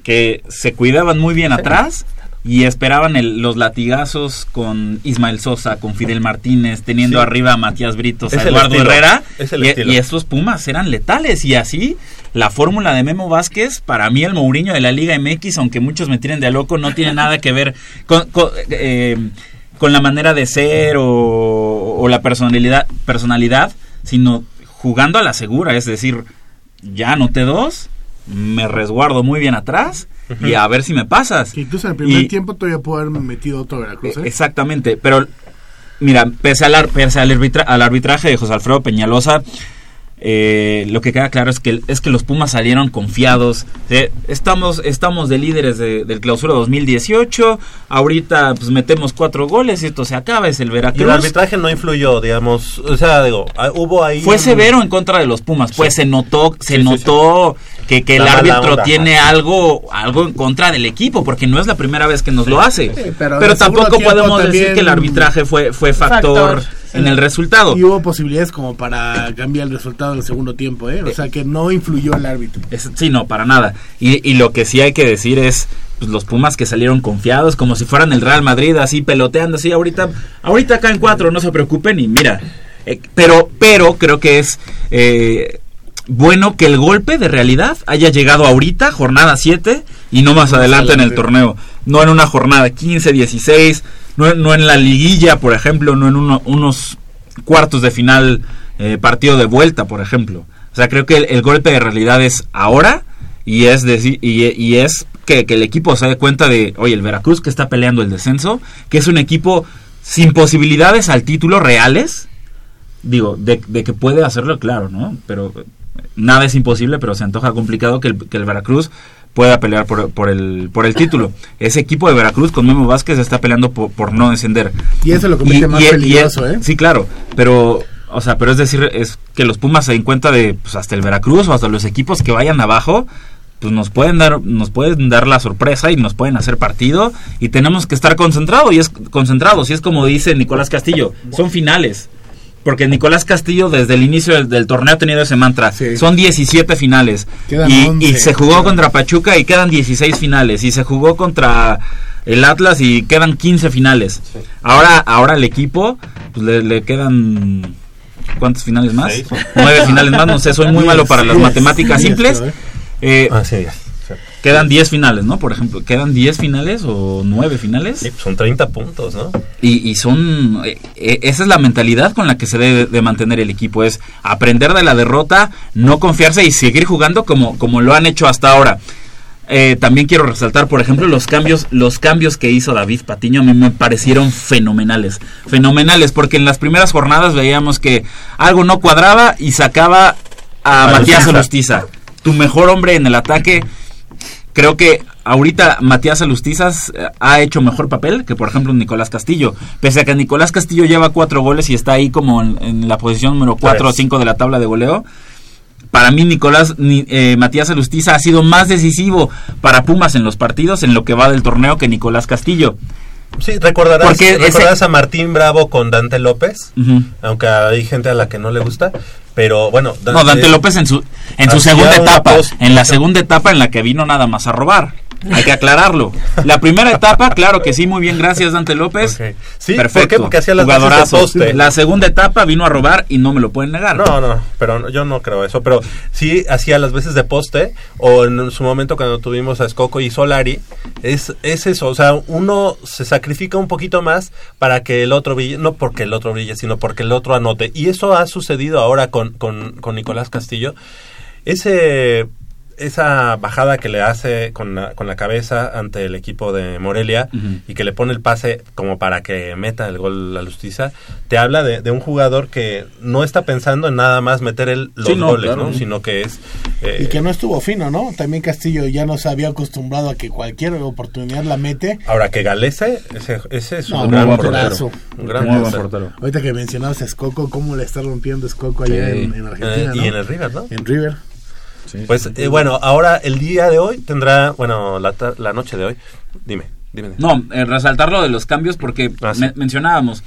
que se cuidaban muy bien atrás y esperaban el- los latigazos con Ismael Sosa, con Fidel Martínez, teniendo Sí. arriba a Matías Britos, a Es Eduardo estilo, Herrera. es y, y estos Pumas eran letales y así la fórmula de Memo Vázquez, para mí el Mourinho de la Liga MX, aunque muchos me tiren de a loco, no tiene nada que ver con... con, eh, con la manera de ser o, o la personalidad, personalidad, sino jugando a la segura, es decir, ya anoté dos, me resguardo muy bien atrás y a ver si me pasas. Que incluso en el primer Y- tiempo todavía pudo haber metido otro Veracruz. ¿eh? Exactamente, pero mira, pese al, pese al, arbitra- al arbitraje de José Alfredo Peñalosa, eh, lo que queda claro es que, es que los Pumas salieron confiados. Eh, estamos, estamos de líderes de- del clausura 2018. Ahorita pues metemos cuatro goles y esto se acaba. Es el y Veracruz. el arbitraje no influyó, digamos, o sea, digo, ah, hubo ahí Fue un- severo en contra de los Pumas, pues se notó, se Sí, sí, notó que, que el árbitro onda, tiene ajá. algo, algo en contra del equipo, porque no es la primera vez que nos lo hace. pero tampoco podemos decir que el arbitraje fue, fue factor, Factor. En el resultado. Y hubo posibilidades como para cambiar el resultado del segundo tiempo, ¿eh? O sea que no influyó el árbitro. Es- sí, no, para nada. Y, y lo que sí hay que decir es pues, los Pumas que salieron confiados, como si fueran el Real Madrid, así peloteando, así ahorita, ahorita acá en cuatro, no se preocupen y mira. eh, pero, pero creo que es eh, bueno que el golpe de realidad haya llegado ahorita, jornada 7, y no más adelante en el torneo. No en una jornada 15, 16, no, en- la liguilla, por ejemplo, no en uno- unos cuartos de final, eh, partido de vuelta, por ejemplo. O sea, creo que el, golpe de realidad es ahora y es decir y, es que, el equipo se dé cuenta de, oye, el Veracruz que está peleando el descenso, que es un equipo sin posibilidades al título reales, digo, de, de que puede hacerlo, claro, ¿no? Pero eh, nada es imposible, pero se antoja complicado que el Veracruz pueda pelear por, por el, por el título. Ese equipo de Veracruz con Memo Vázquez está peleando por, por no descender. Y eso lo convierte más peligroso, ¿eh? Sí, claro, pero o sea, pero es decir, es que los Pumas se den cuenta de pues, hasta el Veracruz o hasta los equipos que vayan abajo, pues nos pueden dar nos pueden dar la sorpresa y nos pueden hacer partido y tenemos que estar concentrados y es concentrados y es como dice Nicolás Castillo, son finales. Porque Nicolás Castillo desde el inicio del, del torneo ha tenido ese mantra. Son 17 finales. Y, 11. y se jugó contra Pachuca y quedan 16 finales. Y se jugó contra el Atlas y quedan 15 finales. Ahora, ahora el equipo pues, le, le quedan... ¿Cuántos finales más? Seis. Nueve finales más. No sé, soy muy malo para las matemáticas simples. Eh, Ah, sí, ya. Quedan 10 finales, ¿no? Por ejemplo, quedan 10 finales o 9 finales. Sí, son 30 puntos, ¿no? Y, y son eh, eh, esa es la mentalidad con la que se debe de mantener el equipo es aprender de la derrota no confiarse y seguir jugando como como lo han hecho hasta ahora Eh, también quiero resaltar por ejemplo los cambios los cambios que hizo David Patiño a mí me parecieron fenomenales fenomenales porque en las primeras jornadas veíamos que algo no cuadraba y sacaba a, A Matías Lustiza. Alustiza tu mejor hombre en el ataque creo que ahorita Matías Alustizas eh, ha hecho mejor papel que por ejemplo Nicolás Castillo. Pese a que Nicolás Castillo lleva cuatro goles y está ahí como en, en la posición número cuatro o cinco de la tabla de goleo. Para mí Nicolás ni- eh, Matías Alustiza ha sido más decisivo para Pumas en los partidos en lo que va del torneo que Nicolás Castillo. Sí, recordarás, Porque ese- recordarás a Martín Bravo con Dante López, aunque hay gente a la que no le gusta, pero bueno. No, Dante López en su, en su segunda etapa, post- en la segunda etapa en la que vino nada más a robar. Hay que aclararlo. La primera etapa, claro que sí, muy bien, gracias Dante López. Sí, Perfecto. ¿por qué? Porque hacía las Jugadorazo. poste. La segunda etapa vino a robar y no me lo pueden negar. No, no, pero yo no creo eso. Pero sí hacía las veces de poste, o en su momento cuando tuvimos a Escoco y Solari, es, es eso. O sea, uno se sacrifica un poquito más para que el otro brille, no porque el otro brille, sino porque el otro anote. Y eso ha sucedido ahora con, con, con Nicolás Castillo. Ese esa bajada que le hace con la, con la cabeza ante el equipo de Morelia y que le pone el pase como para que meta el gol la Lustiza, te habla de, de un jugador que no está pensando en nada más meter el, los Sí, no, goles, claro. ¿no? sino que es... eh, Y que no estuvo fino, ¿no? También Castillo ya nos había acostumbrado a que cualquier oportunidad la mete. Ahora que Galese, ese, ese es No, un gran portero. portero. Un gran Muy buen portero. Ahorita que mencionabas a Escoco, cómo le está rompiendo Escoco allá Sí. en, en Argentina, Eh, y ¿no? en el River, ¿no? En River. Pues eh, bueno, ahora el día de hoy tendrá, bueno, la, ta- la noche de hoy. Dime, dime. No, eh, resaltar lo de los cambios porque Ah, me- mencionábamos,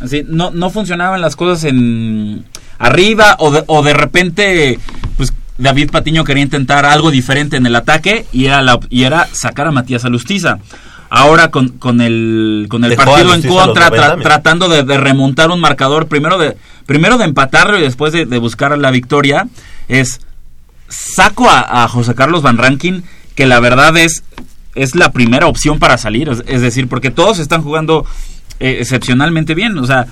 así, no, no funcionaban las cosas en arriba o de, o de repente, pues David Patiño quería intentar algo diferente en el ataque y era, la, y era sacar a Matías Alustiza. Ahora con, con el, con el Dejó partido en contra, 90 tra- minutos. tratando de, de remontar un marcador, primero de, primero de empatarlo y después de, de buscar la victoria, es saco a, a José Carlos Van Rankin, que la verdad es, es la primera opción para salir. Es, es decir, porque todos están jugando eh, excepcionalmente bien. O sea,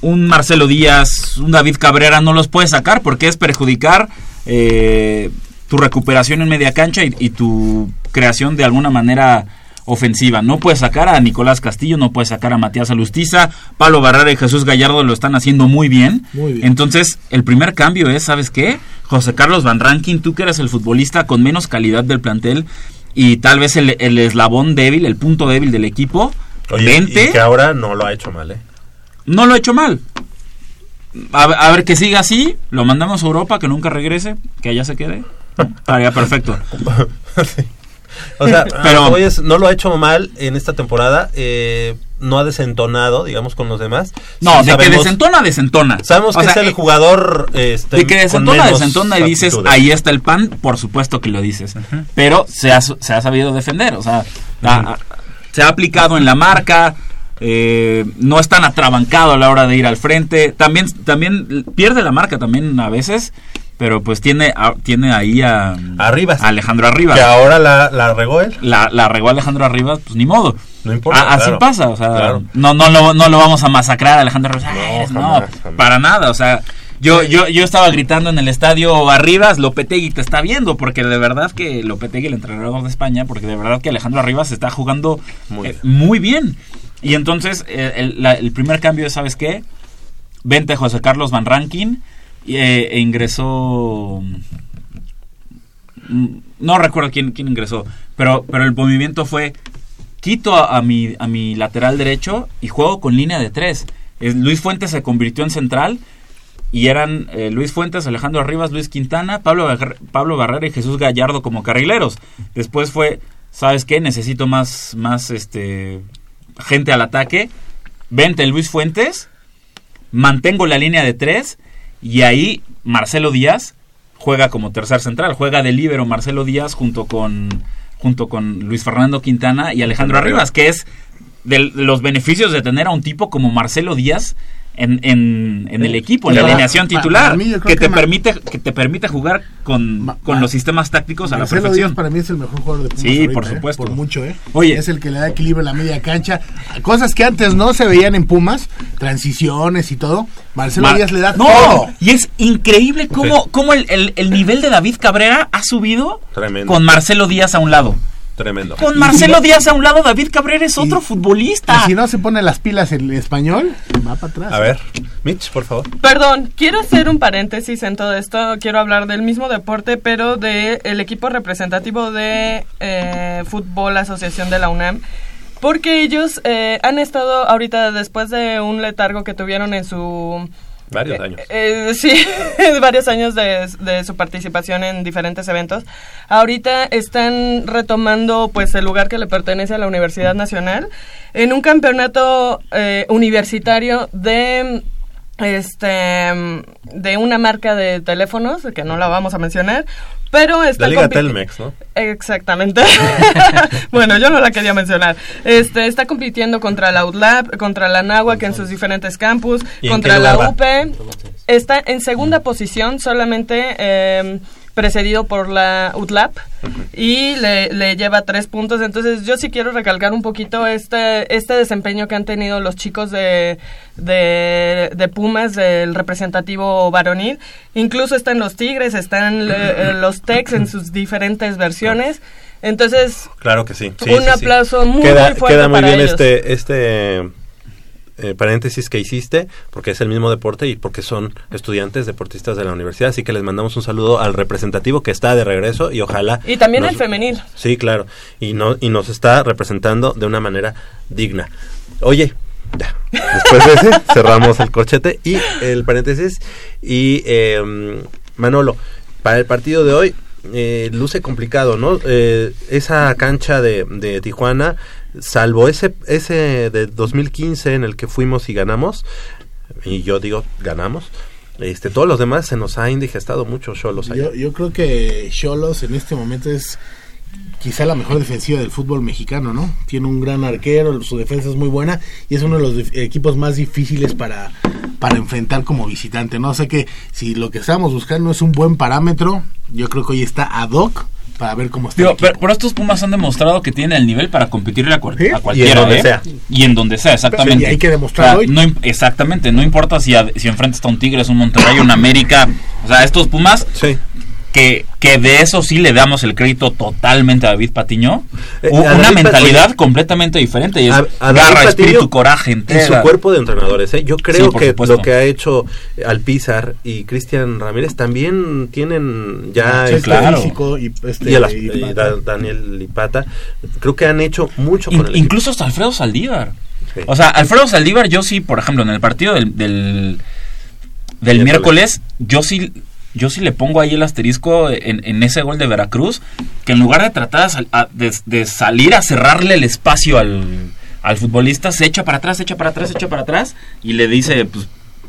un Marcelo Díaz, un David Cabrera no los puedes sacar porque es perjudicar eh, tu recuperación en media cancha y, y tu creación de alguna manera ofensiva. No puedes sacar a Nicolás Castillo, no puedes sacar a Matías Alustiza, Pablo Barrera y Jesús Gallardo lo están haciendo muy bien. Muy bien. Entonces, el primer cambio es, ¿sabes qué? José Carlos Van Rankin, tú que eres el futbolista con menos calidad del plantel y tal vez el, el eslabón débil, el punto débil del equipo, Oye, vente. y que ahora no lo ha hecho mal, ¿eh? No lo ha hecho mal. A, ver- a ver que siga así, lo mandamos a Europa, que nunca regrese, que allá se quede. Estaría perfecto. O sea, Pero- es- no lo ha hecho mal en esta temporada, eh, no ha desentonado, digamos, con los demás. No, Sí de que desentona, desentona. Sabemos O que sea, es el eh, jugador este, De que con desentona, menos desentona y dices, aptitudes. ahí está el pan, por supuesto que lo dices. Pero se ha, se ha sabido defender, o sea, ha- se ha aplicado en la marca, eh, no es tan atrabancado a la hora de ir al frente. También, también pierde la marca también a veces, pero pues tiene, a- tiene ahí a, Arribas. a Alejandro Arribas. Que ahora la, la regó él. La, la regó Alejandro Arribas, pues ni modo. No importa, A- así claro. pasa, o sea, Claro. no, no, lo, no lo vamos a masacrar a Alejandro Arribas. No, Ay, no, jamás, jamás. para nada, o sea, yo, yo, yo estaba gritando en el estadio Arribas, Lopetegui te está viendo, porque de verdad que Lopetegui, el entrenador de España, porque de verdad que Alejandro Arribas está jugando Muy eh, muy bien. Y entonces, eh, el, la- el primer cambio es, ¿sabes qué? Vente José Carlos Van Rankin eh, e ingresó... mm, No recuerdo quién, quién ingresó, pero, pero el movimiento fue quito a, mi, a mi lateral derecho y juego con línea de tres. Es- Luis Fuentes se convirtió en central y eran eh, Luis Fuentes, Alejandro Arribas, Luis Quintana, Pablo, Pablo Barrera y Jesús Gallardo como carrileros. Después fue, ¿sabes qué? Necesito más, más este, gente al ataque. Vente Luis Fuentes, mantengo la línea de tres y ahí Marcelo Díaz juega como tercer central, juega de líbero Marcelo Díaz junto con junto con Luis Fernando Quintana y Alejandro Arribas, que es de los beneficios de tener a un tipo como Marcelo Díaz en, en, en el equipo, en la alineación titular, mí que que te permite que te permite jugar con, con los sistemas tácticos a la Marcelo perfección. Díaz para mí es el mejor jugador de Pumas Sí, ahorita, por ¿eh? supuesto. Por mucho, ¿eh? Oye. Es el que le da equilibrio en la media cancha. Cosas que antes no se veían en Pumas, transiciones y todo. Marcelo Ma- Díaz le da no, todo. y es increíble cómo, cómo el, el- el nivel de David Cabrera ha subido Tremendo. con Marcelo Díaz a un lado. Tremendo. Con Marcelo Díaz a un lado, David Cabrera es otro Y futbolista. si no se pone las pilas en español, va para atrás. A ver, Mitch, por favor. Perdón, quiero hacer un paréntesis en todo esto. Quiero hablar del mismo deporte, pero del el equipo representativo de eh, Fútbol Asociación de la UNAM. Porque ellos eh, han estado ahorita, después de un letargo que tuvieron en su... Varios años. Eh, sí, varios años de, de su participación en diferentes eventos. Ahorita están retomando pues el lugar que le pertenece a la Universidad Nacional en un campeonato eh, universitario de este de una marca de teléfonos que no la vamos a mencionar pero está La Liga Telmex, ¿no? Exactamente. bueno, yo no la quería mencionar. Este está compitiendo contra la UTLAB, contra la NAHUAC en sus diferentes campus, ¿Y en contra la? UP. Está en segunda posición, solamente eh, precedido por la UTLAP y le, le lleva tres puntos. Entonces yo sí quiero recalcar un poquito este, este desempeño que han tenido los chicos de, de, de Pumas, del representativo varonil. Incluso están los Tigres, están eh, los Tex en sus diferentes versiones. Entonces, Claro que sí. sí, un sí, sí. aplauso muy, queda, muy fuerte Queda muy para bien ellos. este, este eh, paréntesis que hiciste, porque es el mismo deporte y porque son estudiantes deportistas de la universidad. Así que les mandamos un saludo al representativo que está de regreso y ojalá. Y también el femenil. Sí, claro. Y, no, y nos está representando de una manera digna. Oye, ya. Después de ese, cerramos el corchete y el paréntesis. Y eh, Manolo, para el partido de hoy, eh, luce complicado, ¿no? Eh, esa cancha de, de Tijuana, salvo ese, ese de 2015 en el que fuimos y ganamos, y yo digo ganamos, este, todos los demás se nos ha indigestado mucho Cholos. Yo, yo creo que Cholos en este momento es quizá la mejor defensiva del fútbol mexicano, ¿no? Tiene un gran arquero, su defensa es muy buena y es uno de los equipos más difíciles para, para enfrentar como visitante, ¿no? sé que si lo que estamos buscando es un buen parámetro, yo creo que hoy está ad hoc para ver cómo está. Digo, el equipo. pero, pero estos Pumas han demostrado que tienen el nivel para competirle a, cual- a cualquiera. Y en donde ¿eh? sea. Y en donde sea, exactamente. Y hay que demostrarlo no exactamente, no importa si, a- si enfrentas a un Tigres, un Monterrey, un América. O sea, estos Pumas, que, que de eso sí le damos el crédito totalmente a David Patiño. Eh, una David mentalidad completamente diferente. Y es a, a garra, Patiño espíritu, coraje, y su cuerpo de entrenadores. ¿eh? Yo creo Sí, que supuesto. lo que ha hecho Alpizar y Cristian Ramírez también tienen ya Sí, este, claro. Físico y, este, y a las- y y Pata. Da- Daniel Lipata. Creo que han hecho mucho con In- el equipo. incluso hasta Alfredo Saldívar. O sea, Alfredo Saldívar, yo sí, por ejemplo, en el partido del, del, del miércoles, yo sí, yo sí le pongo ahí el asterisco en, en ese gol de Veracruz, que en lugar de tratar de, salir a cerrarle el espacio al, al futbolista, se echa para atrás, se echa para atrás, se echa para atrás y le dice, pues,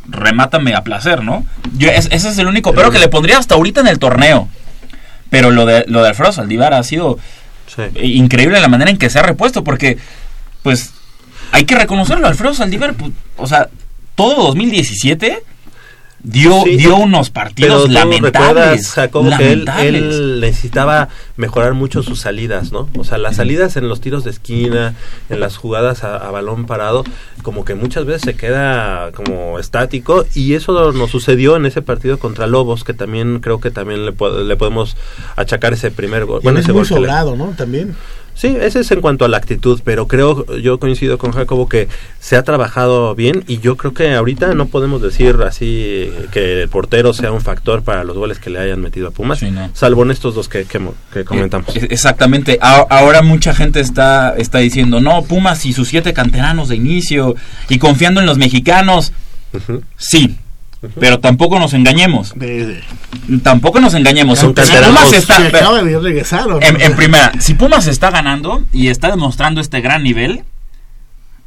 remátame a placer, ¿no? Yo, es- ese es el único, pero que le pondría hasta ahorita en el torneo. Pero lo de, lo de Alfredo Saldívar ha sido increíble la manera en que se ha repuesto, porque, pues, hay que reconocerlo, Alfredo Saldívar, pues, o sea, todo 2017 dio, Sí, dio unos partidos Pero lamentables. recuerdas, Jacobo, que él, él necesitaba mejorar mucho sus salidas, ¿no? O sea, las salidas en los tiros de esquina, en las jugadas a, a balón parado, como que muchas veces se queda como estático y eso nos sucedió en ese partido contra Lobos, que también creo que también le, le podemos achacar ese primer gol. Y él es ese muy gol que le- sobrado, ¿no? También. Sí, ese es en cuanto a la actitud, pero creo, yo coincido con Jacobo que se ha trabajado bien y yo creo que ahorita no podemos decir así que el portero sea un factor para los goles que le hayan metido a Pumas, salvo en estos dos que, que, que comentamos. Exactamente. Ahora mucha gente está, está diciendo, no, Pumas y sus siete canteranos de inicio y confiando en los mexicanos. Sí, pero tampoco nos engañemos. Tampoco nos engañemos. Si Pumas está, en, en primera, si Pumas está ganando y está demostrando este gran nivel,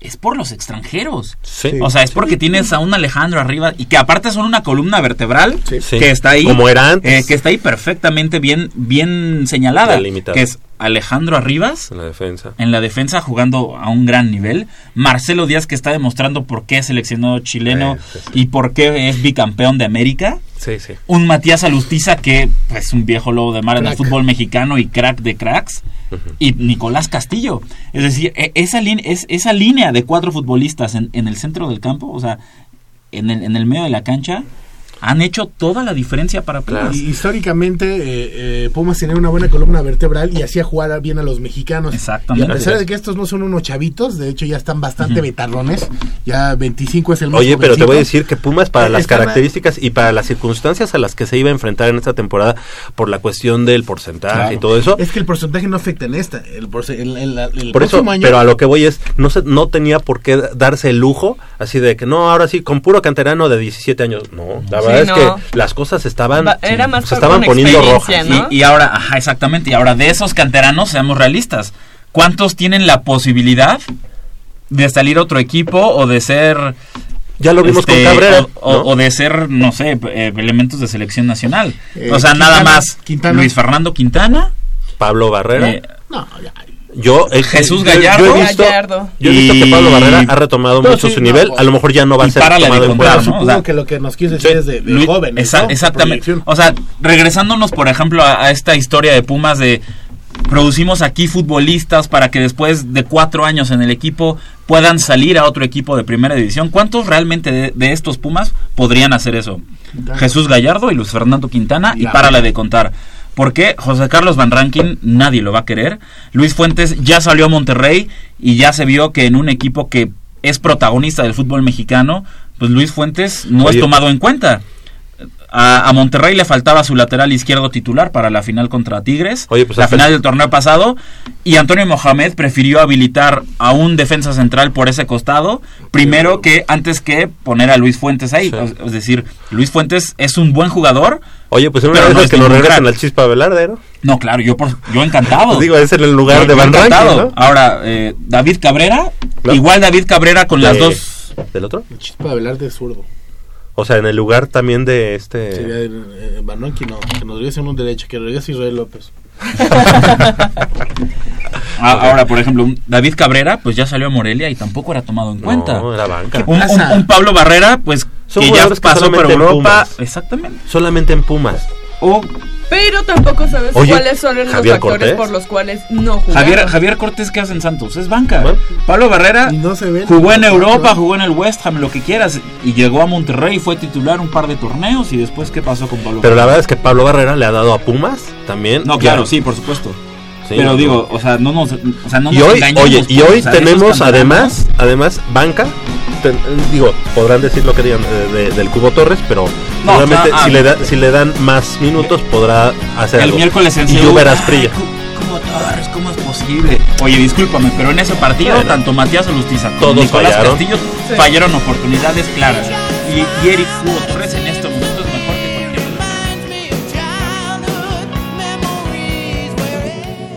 es por los extranjeros. o sea, es porque tienes a un Alejandro arriba y que aparte son una columna vertebral Sí. que está ahí. Como era antes. eh, que está ahí perfectamente bien, bien señalada. Que es Alejandro Arribas En la defensa. en la defensa jugando a un gran nivel. Marcelo Díaz que está demostrando por qué es seleccionado chileno y por qué es bicampeón de América. Sí, sí. Un Matías Alustiza que es un viejo lobo de mar en el fútbol mexicano y crack de cracks. Y Nicolás Castillo. Es decir, e- esa, es, esa línea de cuatro futbolistas en, en el centro del campo, o sea, en el, en el medio de la cancha, han hecho toda la diferencia para Pumas. Y históricamente eh, eh, Pumas tenía una buena columna vertebral y hacía jugar bien a los mexicanos. Exactamente. Y a pesar de que estos no son unos chavitos, de hecho ya están bastante vetarrones. Ya 25 es el más Oye, pero te voy a decir que Pumas para Eh, las características y para las circunstancias a las que se iba a enfrentar en esta temporada por la cuestión del porcentaje Claro. y todo eso, Es que el porcentaje no afecta en esta. El, porce- el, el- el Por eso, año. pero a lo que voy es, no se, no tenía por qué darse el lujo, así de que no, ahora sí, con puro canterano de 17 años. No, la Sí, verdad es no. que las cosas estaban, Va- era más se estaban poniendo rojas. ¿no? Y, y ahora, ajá, exactamente. Y ahora de esos canteranos, seamos realistas. ¿Cuántos tienen la posibilidad de salir a otro equipo o de ser... Ya lo vimos con Cabrera, O, ¿no? o de ser, no sé, eh, elementos de selección nacional. Eh, o sea, nada más Quintana. Luis Fernando Quintana. Pablo Barrera. eh, No, ya. Yo, eh, Jesús yo- yo he Gallardo. visto- Gallardo. Yo he visto que Y- Pablo Barrera ha retomado No, mucho sí, su no, nivel. o- A lo mejor ya no va a y ser párale de tomado en contar, cuenta. ¿no? O Supongo sea, que lo que nos quieres decir Sí, es de, de Luis- jóvenes, esa- ¿no? Exactamente. O sea, regresándonos, por ejemplo, a, a esta historia de Pumas de producimos aquí futbolistas para que después de cuatro años en el equipo puedan salir a otro equipo de primera división. ¿Cuántos realmente de, de estos Pumas podrían hacer eso? Jesús Gallardo y Luis Fernando Quintana y Ya. párale de contar. Porque José Carlos Van Rankin nadie lo va a querer. Luis Fuentes ya salió a Monterrey y ya se vio que en un equipo que es protagonista del fútbol mexicano, pues Luis Fuentes no Oye. es tomado en cuenta. A, a Monterrey le faltaba su lateral izquierdo titular para la final contra Tigres, Oye, pues la hasta- final del torneo pasado, y Antonio Mohamed prefirió habilitar a un defensa central por ese costado, primero que antes que poner a Luis Fuentes ahí. Sí. Es, es decir, Luis Fuentes es un buen jugador. Oye, pues en una Pero no es que nos ningún regresan al Chispa Velarde, ¿no? No, claro, yo por, yo encantado. Pues digo, es en el lugar Yo- de Van Rankin, encantado. ¿no? Ahora, eh, David Cabrera, ¿No? igual David Cabrera con las dos... ¿Del otro? Chispa Velarde es zurdo. O sea, en el lugar también de este... Sería eh, Rankin, no. Que nos regrese un derecho, que regrese Israel López. A- Ahora, por ejemplo, un David Cabrera, pues ya salió a Morelia y tampoco era tomado en cuenta. No, era banca. Un, un- pasa? un Pablo Barrera, pues Son que ya que pasó por Europa. Pumas. Exactamente. Solamente en Pumas. O Pero tampoco sabes Oye, cuáles son los Javier factores Cortés. por los cuales no jugaron. Javier, Javier Cortés, ¿qué hace en Santos? Es banca. Bueno. Pablo Barrera no se ve. jugó en no, Europa, jugó en el West Ham, lo que quieras. Y llegó a Monterrey, fue titular un par de torneos. ¿Y después qué pasó con Pablo Pero la Barrera? verdad es que Pablo Barrera le ha dado a Pumas también. No, Ya. claro, sí, por supuesto. Sí, Pero no, digo, o sea, no nos, o sea, no y nos hoy, engañemos, oye, y hoy tenemos además, además banca. Ten- digo, podrán decir lo que digan de- del Cubo Torres, pero No, seguramente ah, si, le da- si le dan más minutos podrá hacer El algo. miércoles en y Seúl, Lluver ay, Asprilla. ¿cómo- ¿Cómo Torres? ¿Cómo es posible? Oye, discúlpame, pero en ese partido, Bueno. tanto Matías Alustiza como Todos Nicolás fallaron. Castillo fallaron oportunidades claras. Y, y Eric Hugo Torres en ese